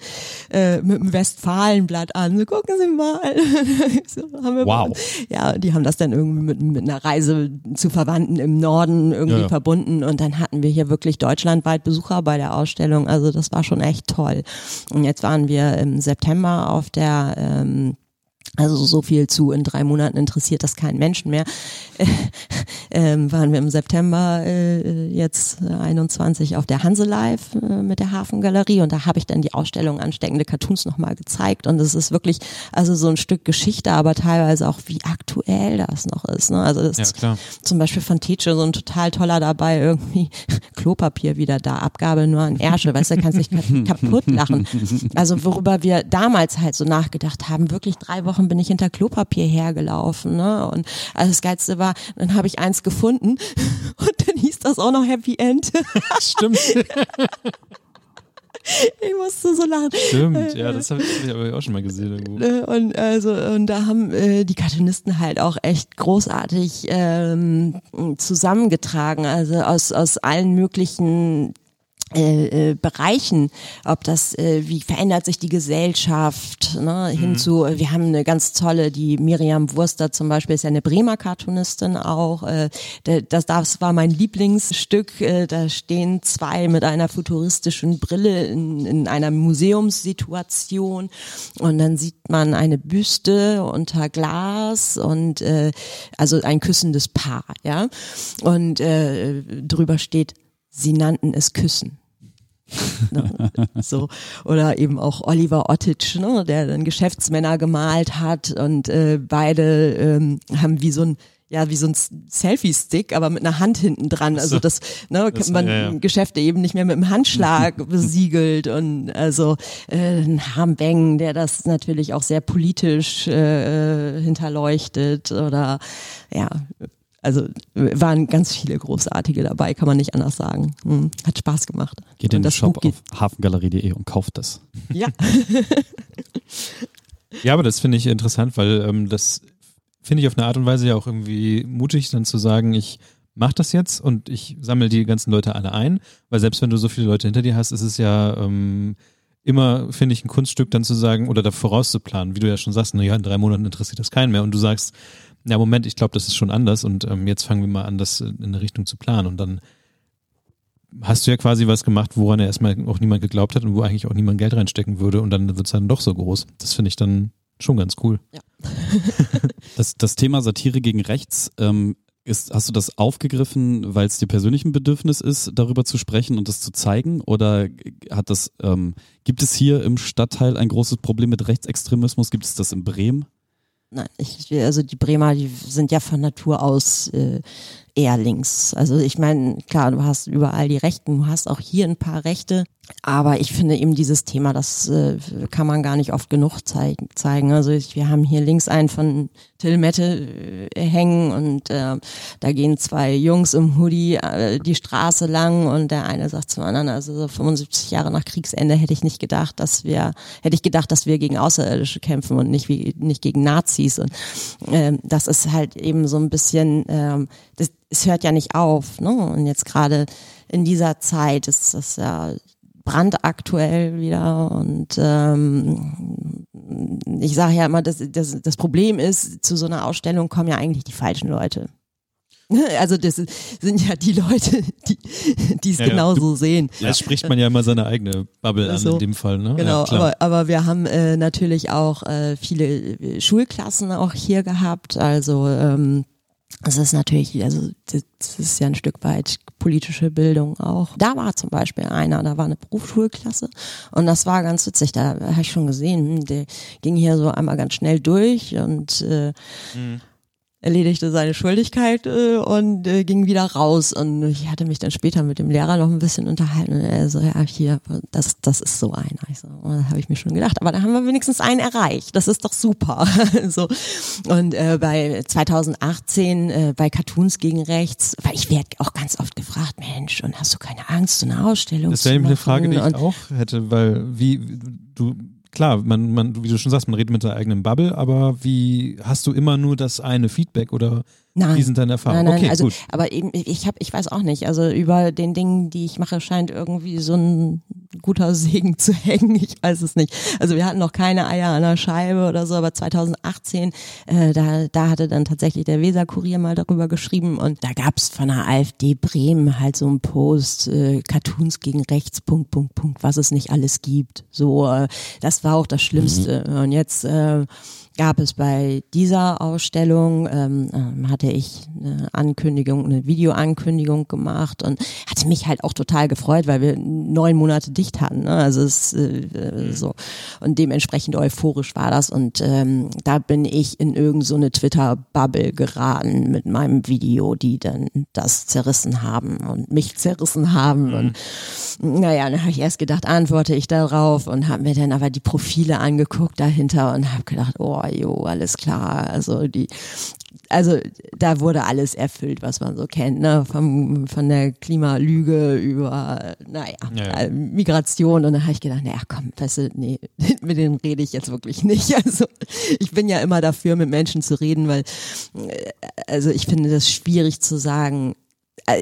äh, mit dem Westfalenblatt an. So, gucken Sie mal. so, wow. Mal. Ja, die haben das dann irgendwie mit, mit einer Reise zu Verwandten im Norden irgendwie ja. verbunden. Und dann hatten wir hier wirklich deutschlandweit Besucher bei der Ausstellung. Also das war schon echt toll. Und jetzt waren wir im September auf der ähm, also so viel zu in drei Monaten interessiert das keinen Menschen mehr. ähm, waren wir im September äh, jetzt 21 auf der Hanse Live äh, mit der Hafengalerie und da habe ich dann die Ausstellung ansteckende Cartoons nochmal gezeigt und es ist wirklich also so ein Stück Geschichte, aber teilweise auch wie aktuell das noch ist. Ne? Also das ja, ist zum Beispiel von Teacher so ein total toller dabei irgendwie Klopapier wieder da, Abgabe nur an Ärsche, weißt du, kannst dich kaputt lachen. Also worüber wir damals halt so nachgedacht haben, wirklich drei Wochen bin ich hinter Klopapier hergelaufen, ne? Und also das Geilste war, dann habe ich eins gefunden und dann hieß das auch noch Happy End. Stimmt. Ich musste so lachen. Stimmt, ja, das habe ich, hab ich auch schon mal gesehen irgendwo. Und also und da haben äh, die Cartoonisten halt auch echt großartig ähm, zusammengetragen, also aus aus allen möglichen äh, äh, Bereichen, ob das, äh, wie verändert sich die Gesellschaft, ne, mhm. hinzu, wir haben eine ganz tolle, die Miriam Wurster zum Beispiel ist ja eine Bremer Cartoonistin auch, äh, das, das war mein Lieblingsstück, äh, da stehen zwei mit einer futuristischen Brille in, in einer Museumssituation. Und dann sieht man eine Büste unter Glas und äh, also ein küssendes Paar, ja, und äh, drüber steht sie nannten es Küssen. ne? so oder eben auch Oliver Ottich, ne, der dann Geschäftsmänner gemalt hat und äh, beide ähm, haben wie so ein ja, wie so ein Selfie-Stick, aber mit einer Hand hinten dran. Also das, ne, das, man ja, ja. Geschäfte eben nicht mehr mit dem Handschlag besiegelt und also äh, ein Harmbeng, der das natürlich auch sehr politisch äh, hinterleuchtet oder ja, also waren ganz viele großartige dabei, kann man nicht anders sagen. Hm, hat Spaß gemacht. Geht in den Shop auf hafengalerie.de und kauft das. Ja. ja, aber das finde ich interessant, weil ähm, das finde ich auf eine Art und Weise ja auch irgendwie mutig, dann zu sagen, ich mache das jetzt und ich sammle die ganzen Leute alle ein, weil selbst wenn du so viele Leute hinter dir hast, ist es ja ähm, immer, finde ich, ein Kunststück dann zu sagen oder da vorauszuplanen, wie du ja schon sagst, naja, in drei Monaten interessiert das keinen mehr und du sagst, ja, Moment, ich glaube, das ist schon anders und ähm, jetzt fangen wir mal an, das in eine Richtung zu planen. Und dann hast du ja quasi was gemacht, woran er erstmal auch niemand geglaubt hat und wo eigentlich auch niemand Geld reinstecken würde und dann wird es dann doch so groß. Das finde ich dann schon ganz cool. Ja. das, das Thema Satire gegen rechts, ähm, ist, hast du das aufgegriffen, weil es dir persönlich ein Bedürfnis ist, darüber zu sprechen und das zu zeigen? Oder hat das, ähm, gibt es hier im Stadtteil ein großes Problem mit Rechtsextremismus? Gibt es das in Bremen? Nein, ich, also die Bremer, die sind ja von Natur aus äh, eher links. Also ich meine, klar, du hast überall die Rechten, du hast auch hier ein paar Rechte, aber ich finde eben dieses Thema, das äh, kann man gar nicht oft genug zeig zeigen. Also ich, wir haben hier links einen von Till Mette äh, hängen und äh, da gehen zwei Jungs im Hoodie äh, die Straße lang und der eine sagt zum anderen, also so 75 Jahre nach Kriegsende hätte ich nicht gedacht, dass wir, hätte ich gedacht, dass wir gegen Außerirdische kämpfen und nicht wie nicht gegen Nazis. Und äh, das ist halt eben so ein bisschen, äh, das, es hört ja nicht auf. Ne? Und jetzt gerade in dieser Zeit ist das ja brandaktuell wieder und ähm, ich sage ja immer, das, das, das Problem ist, zu so einer Ausstellung kommen ja eigentlich die falschen Leute. Also das sind ja die Leute, die die es ja, genauso ja. sehen. Jetzt spricht man ja immer seine eigene Bubble an so, in dem Fall. Ne? Genau, ja, aber, aber wir haben äh, natürlich auch äh, viele Schulklassen auch hier gehabt. Also ähm, das ist natürlich, also das ist ja ein Stück weit politische Bildung auch. Da war zum Beispiel einer, da war eine Berufsschulklasse und das war ganz witzig. Da habe ich schon gesehen, hm, der ging hier so einmal ganz schnell durch und äh, mhm erledigte seine Schuldigkeit äh, und äh, ging wieder raus. Und ich hatte mich dann später mit dem Lehrer noch ein bisschen unterhalten. Und er so, ja, hier, das, das ist so einer. Ich so, oh, da habe ich mir schon gedacht, aber da haben wir wenigstens einen erreicht. Das ist doch super. so. Und äh, bei 2018 äh, bei Cartoons gegen Rechts, weil ich werde auch ganz oft gefragt, Mensch, und hast du keine Angst, so eine Ausstellung das wäre eine Frage, die ich auch hätte, weil wie du klar, man, man, wie du schon sagst, man redet mit der eigenen Bubble, aber wie hast du immer nur das eine Feedback oder Nein. Wie sind deine Erfahrungen? Nein, nein, okay, also, gut. Aber eben, ich habe, ich weiß auch nicht. Also über den Dingen, die ich mache, scheint irgendwie so ein guter Segen zu hängen. Ich weiß es nicht. Also wir hatten noch keine Eier an der Scheibe oder so, aber 2018, äh, da, da hatte dann tatsächlich der Weser-Kurier mal darüber geschrieben und da gab's von der AfD Bremen halt so einen Post, äh, Cartoons gegen rechts, Punkt, Punkt, Punkt, was es nicht alles gibt. So, äh, das war auch das Schlimmste. Mhm. Und jetzt äh, gab es bei dieser Ausstellung, ähm, ähm, hatte ich eine Ankündigung, eine Videoankündigung gemacht und hatte mich halt auch total gefreut, weil wir neun Monate dicht hatten. Ne? Also es äh, mhm. so und dementsprechend euphorisch war das und ähm, da bin ich in irgendeine so Twitter-Bubble geraten mit meinem Video, die dann das zerrissen haben und mich zerrissen haben mhm. und naja, dann habe ich erst gedacht, antworte ich darauf und habe mir dann aber die Profile angeguckt dahinter und habe gedacht, oh jo, alles klar. Also die, also da wurde alles erfüllt, was man so kennt, ne? Vom, von der Klimalüge über, naja, ja. Äh, Migration. Und dann habe ich gedacht, naja, komm, weißt du, nee, mit denen rede ich jetzt wirklich nicht. Also ich bin ja immer dafür, mit Menschen zu reden, weil, äh, also ich finde das schwierig zu sagen,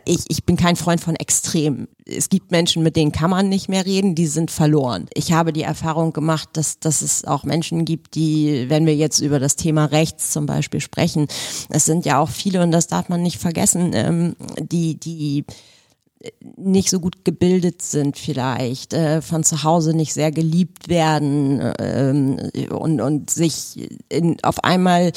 ich, ich bin kein Freund von Extremen. Es gibt Menschen, mit denen kann man nicht mehr reden, die sind verloren. Ich habe die Erfahrung gemacht, dass, dass es auch Menschen gibt, die, wenn wir jetzt über das Thema Rechts zum Beispiel sprechen, es sind ja auch viele, und das darf man nicht vergessen, ähm, die, die nicht so gut gebildet sind vielleicht, äh, von zu Hause nicht sehr geliebt werden äh, und, und sich in, auf einmal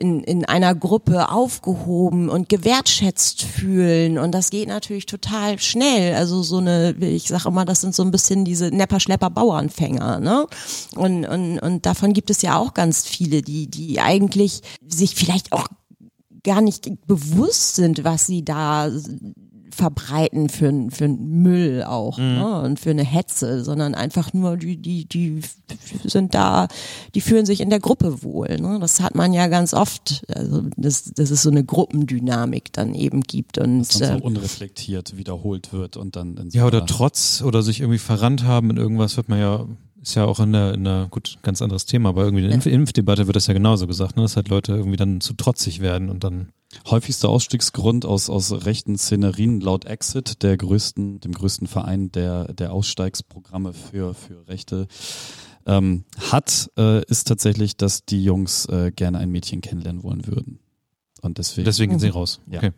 in, in einer Gruppe aufgehoben und gewertschätzt fühlen. Und das geht natürlich total schnell. Also so eine, ich sage immer, das sind so ein bisschen diese Nepper-Schlepper-Bauernfänger. Ne? Und, und, und davon gibt es ja auch ganz viele, die, die eigentlich sich vielleicht auch gar nicht bewusst sind, was sie da verbreiten für, für Müll auch mhm. ne? und für eine Hetze, sondern einfach nur die, die, die sind da, die fühlen sich in der Gruppe wohl. Ne? Das hat man ja ganz oft, also dass, dass es so eine Gruppendynamik dann eben gibt und das dann so äh, unreflektiert wiederholt wird und dann so ja oder trotz oder sich irgendwie verrannt haben in irgendwas wird man ja ist ja auch in der, in der gut, ganz anderes Thema, aber irgendwie in der Impf Impfdebatte wird das ja genauso gesagt, ne? dass halt Leute irgendwie dann zu trotzig werden und dann. Häufigster Ausstiegsgrund aus, aus rechten Szenerien laut Exit, der größten, dem größten Verein der, der Aussteigsprogramme für, für Rechte, ähm, hat, äh, ist tatsächlich, dass die Jungs äh, gerne ein Mädchen kennenlernen wollen würden. Und deswegen. Deswegen gehen sie raus. Ja. Okay.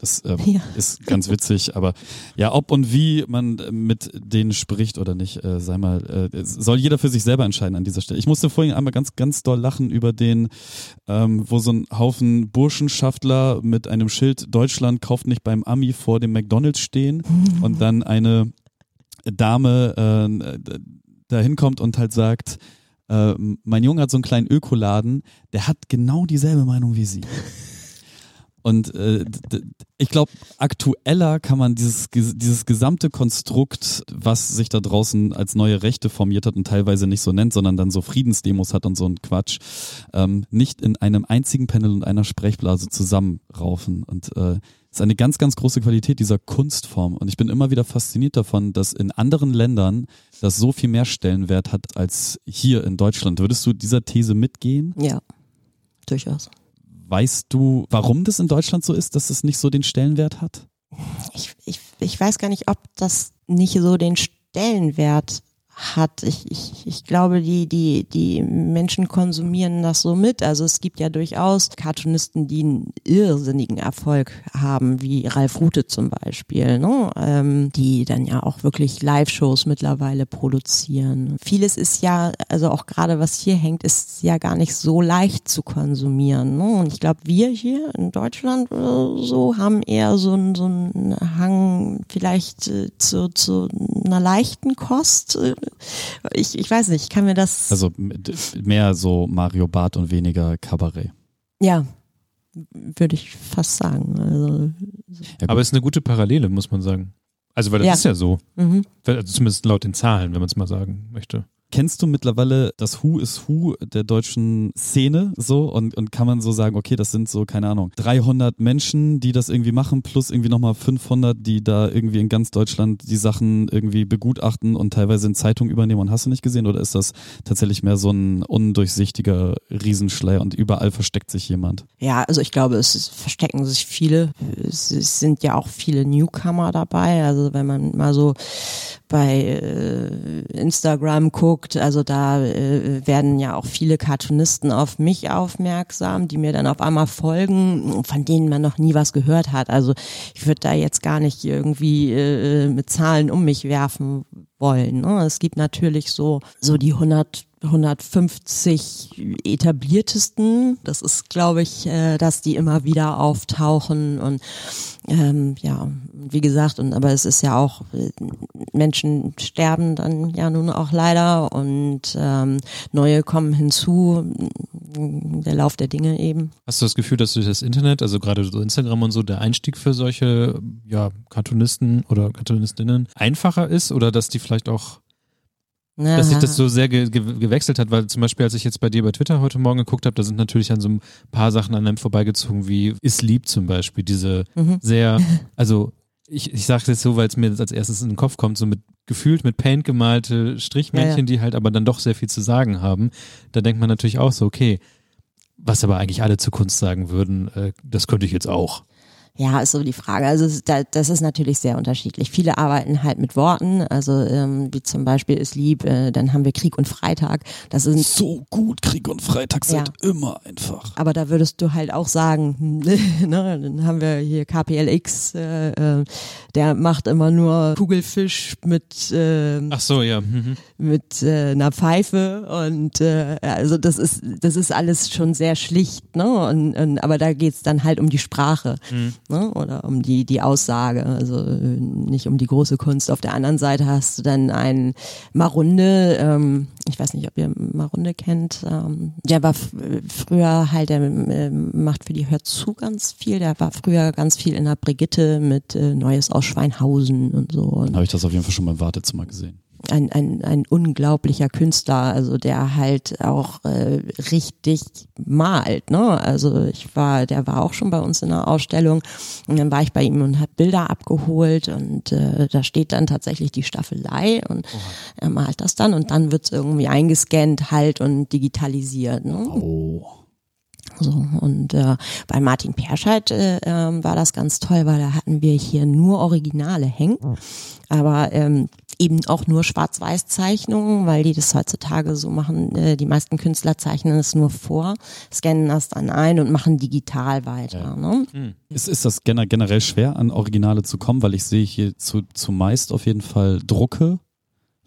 Das ähm, ja. ist ganz witzig, aber ja, ob und wie man mit denen spricht oder nicht, äh, sei mal, äh, soll jeder für sich selber entscheiden an dieser Stelle. Ich musste vorhin einmal ganz, ganz doll lachen über den, ähm, wo so ein Haufen Burschenschaftler mit einem Schild Deutschland kauft nicht beim Ami vor dem McDonalds stehen mhm. und dann eine Dame äh, da hinkommt und halt sagt, äh, mein Junge hat so einen kleinen Ökoladen, der hat genau dieselbe Meinung wie sie. Und äh, ich glaube, aktueller kann man dieses, dieses gesamte Konstrukt, was sich da draußen als neue Rechte formiert hat und teilweise nicht so nennt, sondern dann so Friedensdemos hat und so ein Quatsch, ähm, nicht in einem einzigen Panel und einer Sprechblase zusammenraufen. Und äh, ist eine ganz, ganz große Qualität dieser Kunstform. Und ich bin immer wieder fasziniert davon, dass in anderen Ländern das so viel mehr Stellenwert hat als hier in Deutschland. Würdest du dieser These mitgehen? Ja, durchaus. Weißt du, warum das in Deutschland so ist, dass es nicht so den Stellenwert hat? Ich, ich, ich weiß gar nicht, ob das nicht so den Stellenwert hat. Ich, ich, ich glaube, die, die, die Menschen konsumieren das so mit. Also es gibt ja durchaus Cartoonisten, die einen irrsinnigen Erfolg haben, wie Ralf Rute zum Beispiel, ne? ähm, die dann ja auch wirklich Live-Shows mittlerweile produzieren. Vieles ist ja, also auch gerade was hier hängt, ist ja gar nicht so leicht zu konsumieren. Ne? Und ich glaube, wir hier in Deutschland oder so haben eher so, einen so einen Hang vielleicht äh, zu, zu einer leichten Kost ich, ich weiß nicht, ich kann mir das. Also mehr so Mario Bart und weniger Kabarett. Ja, würde ich fast sagen. Also, ja, Aber es ist eine gute Parallele, muss man sagen. Also, weil das ja. ist ja so. Mhm. Also zumindest laut den Zahlen, wenn man es mal sagen möchte. Kennst du mittlerweile das Who is Who der deutschen Szene so und, und kann man so sagen, okay, das sind so, keine Ahnung, 300 Menschen, die das irgendwie machen, plus irgendwie nochmal 500, die da irgendwie in ganz Deutschland die Sachen irgendwie begutachten und teilweise in Zeitungen übernehmen und hast du nicht gesehen oder ist das tatsächlich mehr so ein undurchsichtiger Riesenschleier und überall versteckt sich jemand? Ja, also ich glaube, es verstecken sich viele. Es sind ja auch viele Newcomer dabei. Also wenn man mal so bei äh, Instagram guckt, also da äh, werden ja auch viele Cartoonisten auf mich aufmerksam, die mir dann auf einmal folgen, von denen man noch nie was gehört hat. Also ich würde da jetzt gar nicht irgendwie äh, mit Zahlen um mich werfen wollen. Ne? Es gibt natürlich so so die 100 150 etabliertesten. Das ist, glaube ich, äh, dass die immer wieder auftauchen und ähm, ja, wie gesagt, und aber es ist ja auch, Menschen sterben dann ja nun auch leider und ähm, neue kommen hinzu, der Lauf der Dinge eben. Hast du das Gefühl, dass durch das Internet, also gerade so Instagram und so, der Einstieg für solche ja, Cartoonisten oder Cartoonistinnen einfacher ist oder dass die vielleicht auch Aha. dass sich das so sehr ge ge gewechselt hat, weil zum Beispiel, als ich jetzt bei dir bei Twitter heute Morgen geguckt habe, da sind natürlich an so ein paar Sachen an einem vorbeigezogen, wie ist lieb zum Beispiel, diese mhm. sehr, also ich, ich sage das so, weil es mir als erstes in den Kopf kommt, so mit gefühlt mit Paint gemalte Strichmännchen, ja, ja. die halt aber dann doch sehr viel zu sagen haben. Da denkt man natürlich auch so, okay, was aber eigentlich alle zur Kunst sagen würden, äh, das könnte ich jetzt auch. Ja, ist so die Frage. Also es- da- das ist natürlich sehr unterschiedlich. Viele arbeiten halt mit Worten, also ähm, wie zum Beispiel ist lieb, äh, dann haben wir Krieg und Freitag. Das sind So gut, Krieg und Freitag sind immer einfach. aber da würdest du halt auch sagen, ne, dann haben wir hier KPLX, äh, äh, der macht immer nur Kugelfisch mit äh, Ach so, ja. Mhm. mit äh, einer Pfeife und äh, also das ist das ist alles schon sehr schlicht, ne? Und, und aber da geht's dann halt um die Sprache, ne? Oder um die die Aussage, also äh, nicht um die große Kunst. Auf der anderen Seite hast du dann einen Marunde, ähm, ich weiß nicht, ob ihr Marunde kennt, ähm, der war früher halt, der äh, macht für die Hört zu ganz viel, der war früher ganz viel in der Brigitte mit äh, Neues aus Schweinhausen und so. Dann habe ich das auf jeden Fall schon mal im Wartezimmer gesehen. Ein, ein, ein unglaublicher Künstler, also der halt auch äh, richtig malt, ne? Also ich war, der war auch schon bei uns in der Ausstellung und dann war ich bei ihm und habe Bilder abgeholt und äh, da steht dann tatsächlich die Staffelei und er malt das dann und dann wird's irgendwie eingescannt halt und digitalisiert, ne? Oh. So, und äh, bei Martin Perscheid äh, ähm, war das ganz toll, weil da hatten wir hier nur Originale hängen, aber ähm, eben auch nur Schwarz-Weiß-Zeichnungen, weil die das heutzutage so machen, äh, die meisten Künstler zeichnen es nur vor, scannen das dann ein und machen digital weiter. Ne? Ist, ist das gener- generell schwer, an Originale zu kommen? Weil ich sehe hier zu, zumeist auf jeden Fall Drucke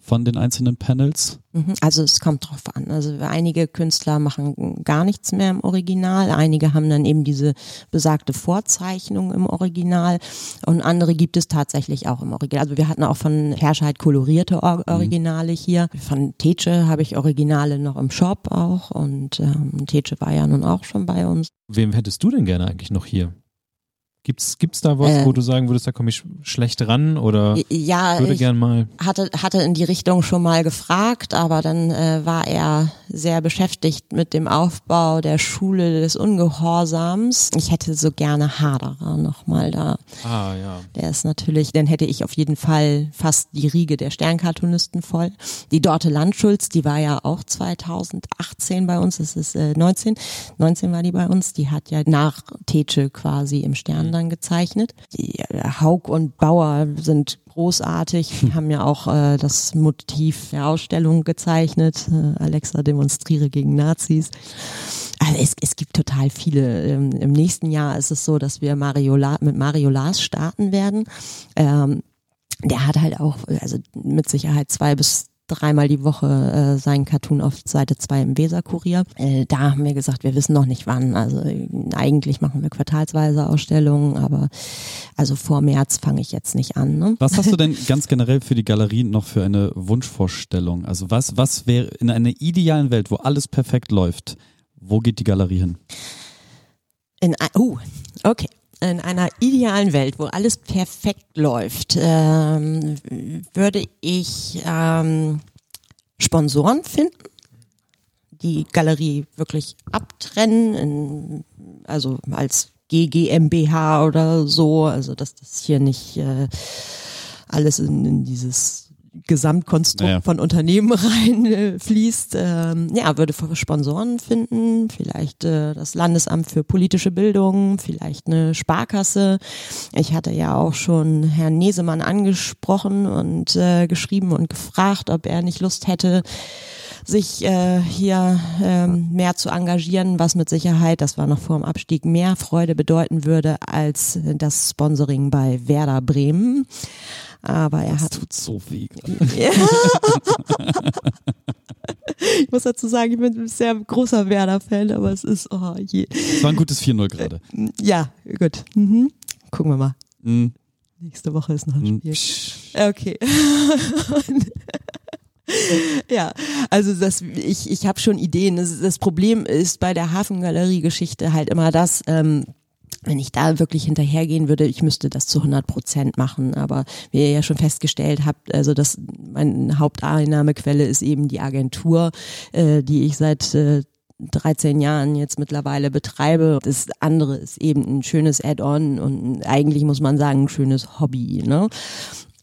von den einzelnen Panels. Mhm. Also es kommt drauf an. Also einige Künstler machen gar nichts mehr im Original, einige haben dann eben diese besagte Vorzeichnung im Original und andere gibt es tatsächlich auch im Original. Also wir hatten auch von Herrscheid kolorierte Or Originale hier. Von Teche habe ich Originale noch im Shop auch und ähm, Teche war ja nun auch schon bei uns. Wem hättest du denn gerne eigentlich noch hier? Gibt's, gibt's da was, Äh. wo du sagen würdest, da komme ich sch- schlecht ran oder Ja, würde ich, gern mal. hatte, hatte in die Richtung schon mal gefragt, aber dann äh, war er sehr beschäftigt mit dem Aufbau der Schule des Ungehorsams. Ich hätte so gerne Haderer nochmal da. Ah, ja. Der ist natürlich, dann hätte ich auf jeden Fall fast die Riege der Sternkartonisten voll. Die Dorte Landschulz, die war ja auch 2018 bei uns, das ist äh, 19, 19 war die bei uns, die hat ja nach Teche quasi im Stern dann gezeichnet. Die, äh, Haug und Bauer sind großartig, die haben ja auch äh, das Motiv der Ausstellung gezeichnet. Äh, Alexa demonstriere gegen Nazis. Also es, es gibt total viele. Ähm, Im nächsten Jahr ist es so, dass wir Mario La mit Mario Lars starten werden. Ähm, der hat halt auch, also mit Sicherheit zwei bis dreimal die Woche äh, seinen Cartoon auf Seite 2 im Weserkurier. Äh, da haben wir gesagt, wir wissen noch nicht wann. Also äh, eigentlich machen wir quartalsweise Ausstellungen, aber also vor März fange ich jetzt nicht an. Ne? Was hast du denn ganz generell für die Galerie noch für eine Wunschvorstellung? Also was, was wäre in einer idealen Welt, wo alles perfekt läuft, wo geht die Galerie hin? In, uh, okay. In einer idealen Welt, wo alles perfekt läuft, ähm, würde ich ähm, Sponsoren finden, die Galerie wirklich abtrennen, in, also als GGMBH oder so, also dass das hier nicht äh, alles in, in dieses Gesamtkonstrukt Naja. von Unternehmen rein äh. Ähm, ja, würde Sponsoren finden, vielleicht äh, das Landesamt für politische Bildung, vielleicht eine Sparkasse. Ich hatte ja auch schon Herrn Nesemann angesprochen und äh, geschrieben und gefragt, ob er nicht Lust hätte, sich äh, hier ähm, mehr zu engagieren, was mit Sicherheit, das war noch vor dem Abstieg, mehr Freude bedeuten würde als das Sponsoring bei Werder Bremen. Aber er Das hat tut so weh. ja. ich muss dazu sagen, ich bin ein sehr großer Werder-Fan, aber es ist, oh je. Es war ein gutes 4-0 gerade. Ja, gut. Mhm. Gucken wir mal. Mhm. Nächste Woche ist noch ein Mhm. Spiel. Psch. Okay. ja, also das, ich, ich habe schon Ideen. Das, das Problem ist bei der Hafengalerie-Geschichte halt immer das, ähm, wenn ich da wirklich hinterhergehen würde, ich müsste das zu 100 Prozent machen. Aber wie ihr ja schon festgestellt habt, also das, meine Haupteinnahmequelle ist eben die Agentur, äh, die ich seit äh, 13 Jahren jetzt mittlerweile betreibe. Das andere ist eben ein schönes Add-on und eigentlich muss man sagen, ein schönes Hobby. Ne?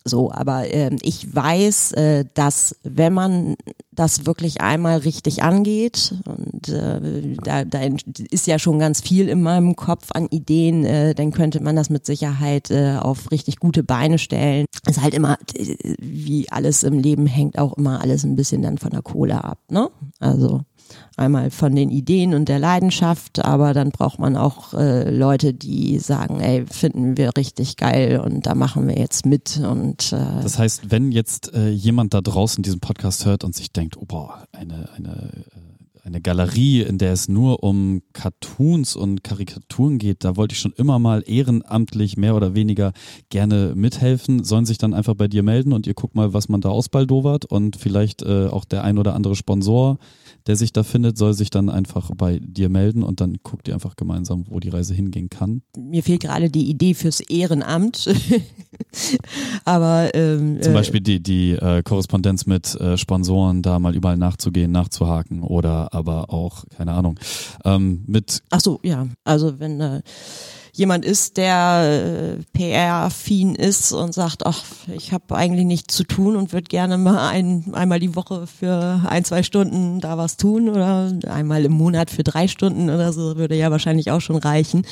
So, aber äh, ich weiß, äh, dass wenn man das wirklich einmal richtig angeht und äh, da, da ist ja schon ganz viel in meinem Kopf an Ideen, äh, dann könnte man das mit Sicherheit äh, auf richtig gute Beine stellen. Es ist halt immer, äh, wie alles im Leben hängt auch immer alles ein bisschen dann von der Kohle ab, ne? Also einmal von den Ideen und der Leidenschaft, aber dann braucht man auch äh, Leute, die sagen, ey, finden wir richtig geil und da machen wir jetzt mit und äh, Das heißt, wenn jetzt äh, jemand da draußen diesen Podcast hört und sich denkt, oh boah, eine, eine äh, eine Galerie, in der es nur um Cartoons und Karikaturen geht, da wollte ich schon immer mal ehrenamtlich mehr oder weniger gerne mithelfen, sollen sich dann einfach bei dir melden und ihr guckt mal, was man da ausbaldowert und vielleicht äh, auch der ein oder andere Sponsor der sich da findet, soll sich dann einfach bei dir melden und dann guckt ihr einfach gemeinsam, wo die Reise hingehen kann. Mir fehlt gerade die Idee fürs Ehrenamt. Aber ähm, zum äh, Beispiel die, die äh, Korrespondenz mit äh, Sponsoren, da mal überall nachzugehen, nachzuhaken oder aber auch, keine Ahnung, ähm, mit. Ach so, ja. Also wenn äh, jemand ist, der äh, PR-affin ist und sagt, ach, ich habe eigentlich nichts zu tun und würde gerne mal ein, einmal die Woche für ein, zwei Stunden da was tun oder einmal im Monat für drei Stunden oder so, würde ja wahrscheinlich auch schon reichen.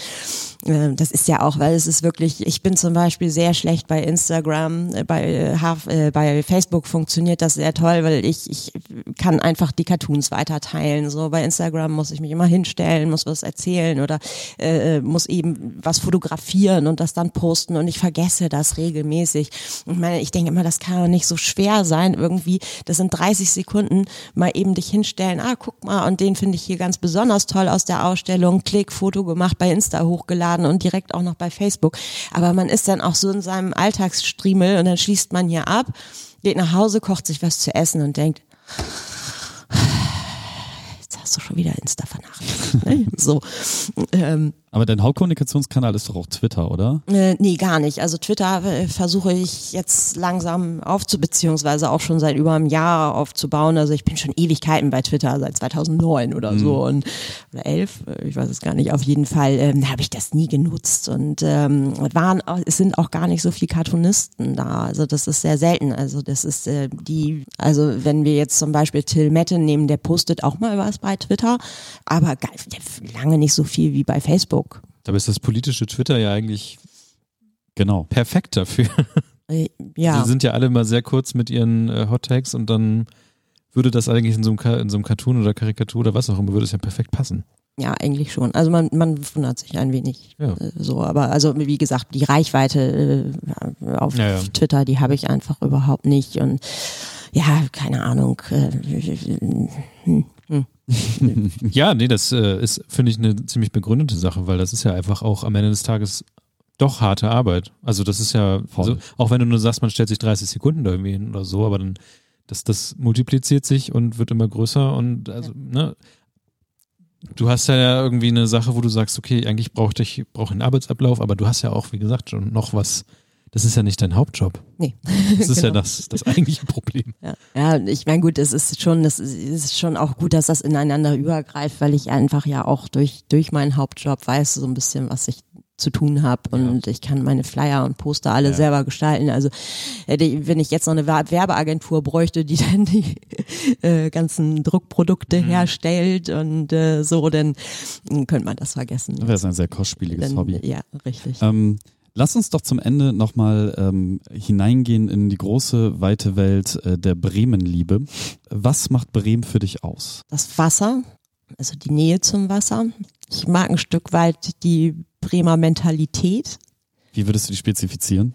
Äh, das ist ja auch, weil es ist wirklich, ich bin zum Beispiel sehr schlecht bei Instagram, äh, bei, äh, bei Facebook funktioniert das sehr toll, weil ich, ich kann einfach die Cartoons weiter teilen. So bei Instagram muss ich mich immer hinstellen, muss was erzählen oder äh, muss eben was fotografieren und das dann posten und ich vergesse das regelmäßig. Ich meine, ich denke immer, das kann doch nicht so schwer sein, irgendwie, das sind 30 Sekunden, mal eben dich hinstellen, ah, guck mal, und den finde ich hier ganz besonders toll aus der Ausstellung, Klick, Foto gemacht, bei Insta hochgeladen und direkt auch noch bei Facebook. Aber man ist dann auch so in seinem Alltagsstriemel und dann schließt man hier ab, geht nach Hause, kocht sich was zu essen und denkt, jetzt hast du schon wieder Insta vernachlässigt. Ne? So. Ähm, aber dein Hauptkommunikationskanal ist doch auch Twitter, oder? Äh, nee, gar nicht. Also Twitter äh, versuche ich jetzt langsam aufzu, beziehungsweise auch schon seit über einem Jahr aufzubauen. Also ich bin schon Ewigkeiten bei Twitter, seit 2009 oder mhm. so und oder elf, äh, ich weiß es gar nicht. Auf jeden Fall ähm, habe ich das nie genutzt und ähm, waren, es sind auch gar nicht so viele Cartoonisten da. Also das ist sehr selten. Also das ist äh, die, also wenn wir jetzt zum Beispiel Till Mette nehmen, der postet auch mal was bei Twitter, aber lange nicht so viel wie bei Facebook. Facebook. Dabei ist das politische Twitter ja eigentlich genau perfekt dafür. Äh, ja. Sie sind ja alle immer sehr kurz mit ihren äh, Hot Tags und dann würde das eigentlich in so, einem, in so einem Cartoon oder Karikatur oder was auch immer, würde es ja perfekt passen. Ja, eigentlich schon. Also man, man wundert sich ein wenig ja. äh, so, aber also wie gesagt, die Reichweite äh, auf ja, ja. Twitter, die habe ich einfach überhaupt nicht und ja, keine Ahnung. Äh, hm. Ja, nee, das äh, ist, finde ich, eine ziemlich begründete Sache, weil das ist ja einfach auch am Ende des Tages doch harte Arbeit. Also das ist ja, so, auch wenn du nur sagst, man stellt sich 30 Sekunden da irgendwie hin oder so, aber dann, das, das multipliziert sich und wird immer größer und also, ja. ne, du hast ja irgendwie eine Sache, wo du sagst, okay, eigentlich brauche ich brauche einen Arbeitsablauf, aber du hast ja auch, wie gesagt, schon noch was das ist ja nicht dein Hauptjob. Nee. Das ist genau. ja das, das eigentliche Problem. Ja, ja ich meine, gut, es ist schon, das ist schon auch gut, dass das ineinander übergreift, weil ich einfach ja auch durch, durch meinen Hauptjob weiß so ein bisschen, was ich zu tun habe und ja. ich kann meine Flyer und Poster alle ja. selber gestalten. Also äh, wenn ich jetzt noch eine Werbeagentur bräuchte, die dann die äh, ganzen Druckprodukte mhm. herstellt und äh, so, dann könnte man das vergessen. Das wäre ein sehr kostspieliges dann, Hobby. Ja, richtig. Ähm, Lass uns doch zum Ende nochmal ähm, hineingehen in die große, weite Welt äh, der Bremenliebe. Was macht Bremen für dich aus? Das Wasser, also die Nähe zum Wasser. Ich mag ein Stück weit die Bremer Mentalität. Wie würdest du die spezifizieren?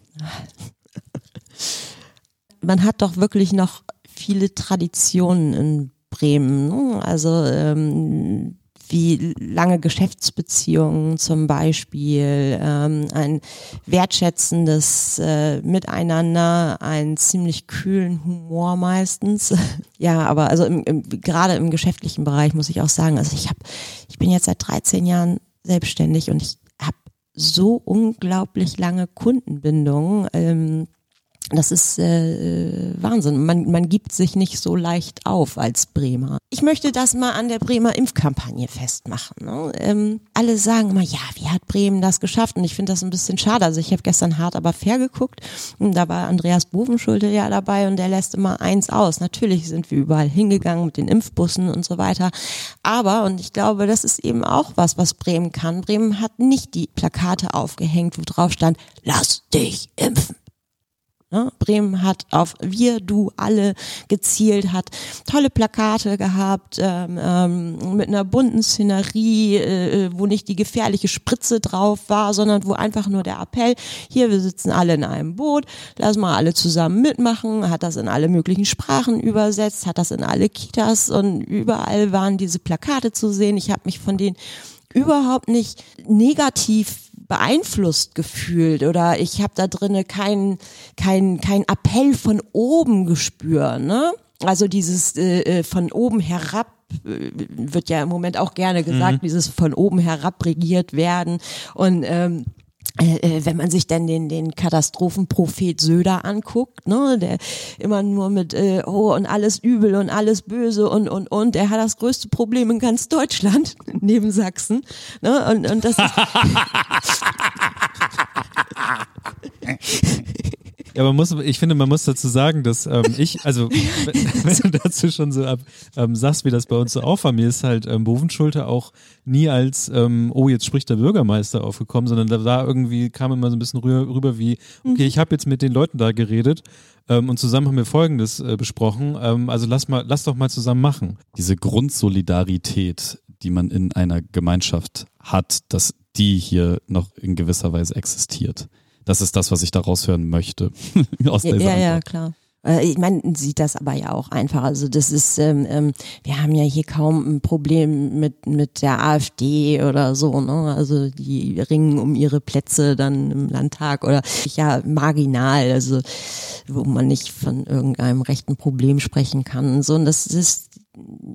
Man hat doch wirklich noch viele Traditionen in Bremen. Ne? Also ähm, wie lange Geschäftsbeziehungen zum Beispiel, ähm, ein wertschätzendes äh, Miteinander, einen ziemlich kühlen Humor meistens. ja, aber also im, im, gerade im geschäftlichen Bereich muss ich auch sagen, also ich habe, ich bin jetzt seit 13 Jahren selbstständig und ich habe so unglaublich lange Kundenbindungen. Ähm, Das ist äh, Wahnsinn. Man, man gibt sich nicht so leicht auf als Bremer. Ich möchte das mal an der Bremer Impfkampagne festmachen. Ne? Ähm, alle sagen immer, ja, wie hat Bremen das geschafft? Und ich finde das ein bisschen schade. Also ich habe gestern hart aber fair geguckt und da war Andreas Bovenschulte ja dabei und der lässt immer eins aus. Natürlich sind wir überall hingegangen mit den Impfbussen und so weiter. Aber, und ich glaube, das ist eben auch was, was Bremen kann. Bremen hat nicht die Plakate aufgehängt, wo drauf stand, lass dich impfen. Ne? Bremen hat auf wir, du, alle gezielt, hat tolle Plakate gehabt ähm, ähm, mit einer bunten Szenerie, äh, wo nicht die gefährliche Spritze drauf war, sondern wo einfach nur der Appell, hier, wir sitzen alle in einem Boot, lass mal alle zusammen mitmachen, hat das in alle möglichen Sprachen übersetzt, hat das in alle Kitas und überall waren diese Plakate zu sehen. Ich habe mich von denen überhaupt nicht negativ beeinflusst gefühlt oder ich habe da drinne keinen kein, kein Appell von oben gespürt. Ne? Also dieses äh, äh von oben herab äh, wird ja im Moment auch gerne gesagt, mhm. dieses von oben herab regiert werden und ähm, äh, äh, wenn man sich dann den, den Katastrophenprophet Söder anguckt, ne, der immer nur mit äh, oh und alles übel und alles böse und und und, der hat das größte Problem in ganz Deutschland neben Sachsen, ne, und und das Ja, man muss, ich finde, man muss dazu sagen, dass ähm, ich, also wenn, du dazu schon so ab, ähm, sagst, wie das bei uns so war, mir ist halt ähm, Bovenschulte auch nie als, ähm, oh, jetzt spricht der Bürgermeister aufgekommen, sondern da war irgendwie, kam immer so ein bisschen rüber, rüber wie, okay, ich habe jetzt mit den Leuten da geredet ähm, und zusammen haben wir Folgendes äh, besprochen, ähm, also lass mal, lass doch mal zusammen machen. Diese Grundsolidarität, die man in einer Gemeinschaft hat, dass die hier noch in gewisser Weise existiert. Das ist das, was ich daraus hören möchte. aus ja, ja, ja, klar. Äh, ich meine, sieht das aber ja auch einfach. Also das ist, ähm, ähm, wir haben ja hier kaum ein Problem mit mit der AfD oder so. Ne? Also die ringen um ihre Plätze dann im Landtag oder ja marginal, also wo man nicht von irgendeinem rechten Problem sprechen kann. So und das ist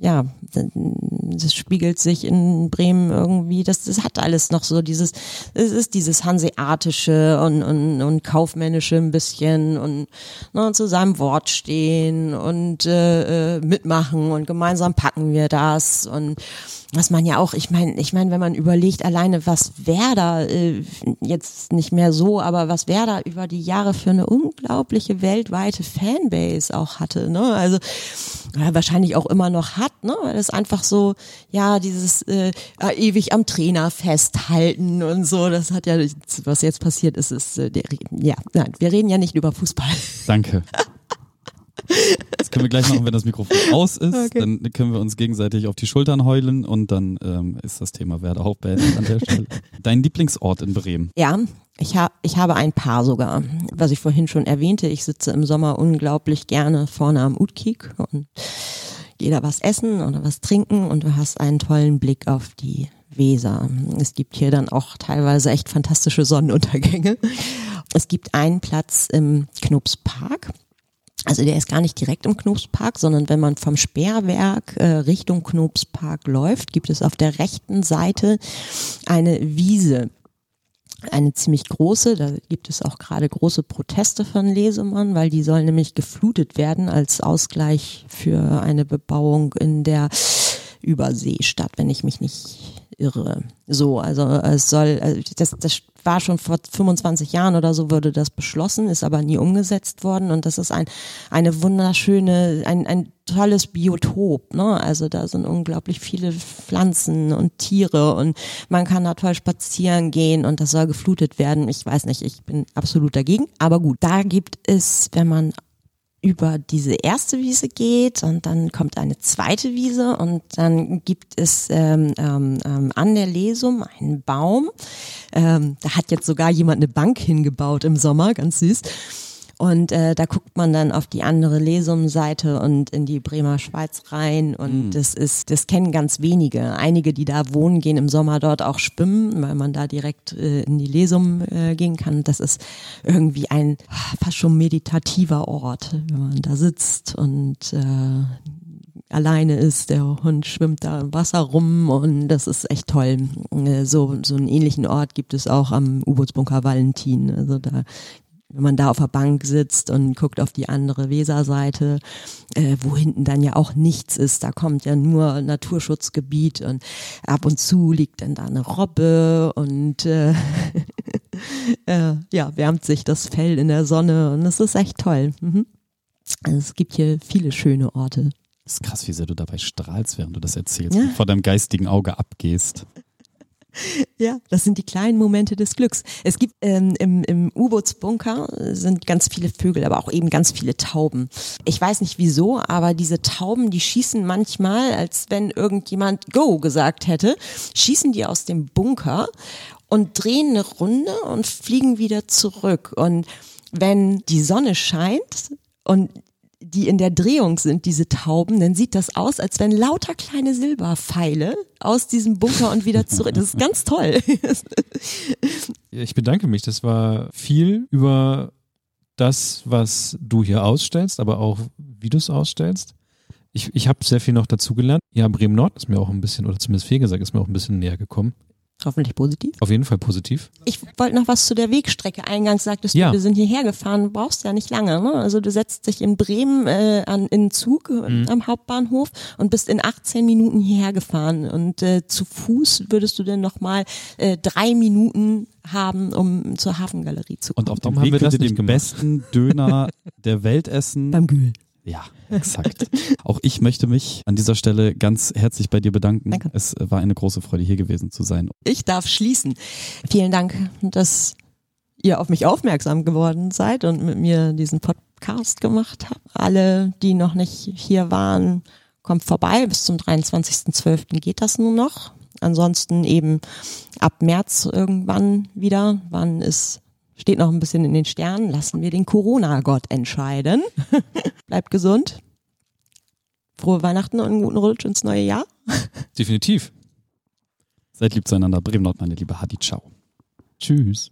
ja, das spiegelt sich in Bremen irgendwie, das, das hat alles noch so dieses, es ist dieses Hanseatische und, und, und kaufmännische ein bisschen und ne, zu seinem Wort stehen und äh, äh mitmachen und gemeinsam packen wir das und was man ja auch, ich meine, ich meine, wenn man überlegt, alleine was Werder äh, jetzt nicht mehr so, aber was Werder über die Jahre für eine unglaubliche weltweite Fanbase auch hatte, ne? Also ja, wahrscheinlich auch immer noch hat, ne? Weil es einfach so, ja, dieses äh, ewig am Trainer festhalten und so, das hat ja, was jetzt passiert ist, ist äh, der, ja, nein, wir reden ja nicht über Fußball. Danke. Das können wir gleich machen, wenn das Mikrofon aus ist. Okay. Dann können wir uns gegenseitig auf die Schultern heulen und dann ähm, ist das Thema Werder auch beendet an der Stelle. Dein Lieblingsort in Bremen? Ja, ich, hab, ich habe ein paar sogar. Was ich vorhin schon erwähnte, ich sitze im Sommer unglaublich gerne vorne am Utkik und gehe da was essen oder was trinken und du hast einen tollen Blick auf die Weser. Es gibt hier dann auch teilweise echt fantastische Sonnenuntergänge. Es gibt einen Platz im Knupspark. Also der ist gar nicht direkt im Knopspark, sondern wenn man vom Sperrwerk äh, Richtung Knopspark läuft, gibt es auf der rechten Seite eine Wiese. Eine ziemlich große, da gibt es auch gerade große Proteste von Lesemann, weil die soll nämlich geflutet werden als Ausgleich für eine Bebauung in der Überseestadt, wenn ich mich nicht irre. So, also es soll, also das, das war schon vor 25 Jahren oder so wurde das beschlossen, ist aber nie umgesetzt worden und das ist ein eine wunderschöne, ein, ein tolles Biotop, ne? Also da sind unglaublich viele Pflanzen und Tiere und man kann da toll spazieren gehen und das soll geflutet werden. Ich weiß nicht, ich bin absolut dagegen, aber gut, da gibt es, wenn man über diese erste Wiese geht und dann kommt eine zweite Wiese und dann gibt es ähm, ähm, ähm, an der Lesum einen Baum. Ähm, da hat jetzt sogar jemand eine Bank hingebaut im Sommer, ganz süß. Und äh, da guckt man dann auf die andere Lesum-Seite und in die Bremer Schweiz rein. Und mhm. das ist, das kennen ganz wenige. Einige, die da wohnen, gehen im Sommer dort auch schwimmen, weil man da direkt äh, in die Lesum äh, gehen kann. Das ist irgendwie ein fast schon meditativer Ort, wenn man da sitzt und äh, alleine ist, der Hund schwimmt da im Wasser rum und das ist echt toll. Äh, so, so einen ähnlichen Ort gibt es auch am U-Bootsbunker Valentin. Also da wenn man da auf der Bank sitzt und guckt auf die andere Weserseite, äh, wo hinten dann ja auch nichts ist, da kommt ja nur Naturschutzgebiet und ab und zu liegt dann da eine Robbe und äh, äh, ja, wärmt sich das Fell in der Sonne und es ist echt toll. Mhm. Also es gibt hier viele schöne Orte. Das ist krass, wie sehr du dabei strahlst, während du das erzählst ja. und vor deinem geistigen Auge abgehst. Ja, das sind die kleinen Momente des Glücks. Es gibt ähm, im, im U-Bootsbunker sind ganz viele Vögel, aber auch eben ganz viele Tauben. Ich weiß nicht wieso, aber diese Tauben, die schießen manchmal, als wenn irgendjemand Go gesagt hätte, schießen die aus dem Bunker und drehen eine Runde und fliegen wieder zurück. Und wenn die Sonne scheint und die in der Drehung sind, diese Tauben, dann sieht das aus, als wenn lauter kleine Silberpfeile aus diesem Bunker und wieder zurück. Das ist ganz toll. ich bedanke mich. Das war viel über das, was du hier ausstellst, aber auch wie du es ausstellst. Ich, ich habe sehr viel noch dazugelernt. Ja, Bremen Nord ist mir auch ein bisschen, oder zumindest Fehlgesagt, ist mir auch ein bisschen näher gekommen. Hoffentlich positiv. Auf jeden Fall positiv. Ich wollte noch was zu der Wegstrecke. Eingangs sagtest du, ja. wir sind hierher gefahren. Du brauchst ja nicht lange. Ne? Also du setzt dich in Bremen äh, an, in den Zug äh, mhm. am Hauptbahnhof und bist in 18 Minuten hierher gefahren. Und äh, zu Fuß würdest du denn noch mal äh, drei Minuten haben, um zur Hafengalerie zu kommen. Und auf dem Weg könnt ihr den besten Döner der Welt essen. Beim Gül. Ja, exakt. Auch ich möchte mich an dieser Stelle ganz herzlich bei dir bedanken. Danke. Es war eine große Freude, hier gewesen zu sein. Ich darf schließen. Vielen Dank, dass ihr auf mich aufmerksam geworden seid und mit mir diesen Podcast gemacht habt. Alle, die noch nicht hier waren, kommt vorbei. Bis zum 23.12. geht das nur noch. Ansonsten eben ab März irgendwann wieder. Wann ist Steht noch ein bisschen in den Sternen. Lassen wir den Corona-Gott entscheiden. Bleibt gesund. Frohe Weihnachten und einen guten Rutsch ins neue Jahr. Definitiv. Seid lieb zueinander. Bremen Nord, meine liebe Hadi. Ciao. Tschüss.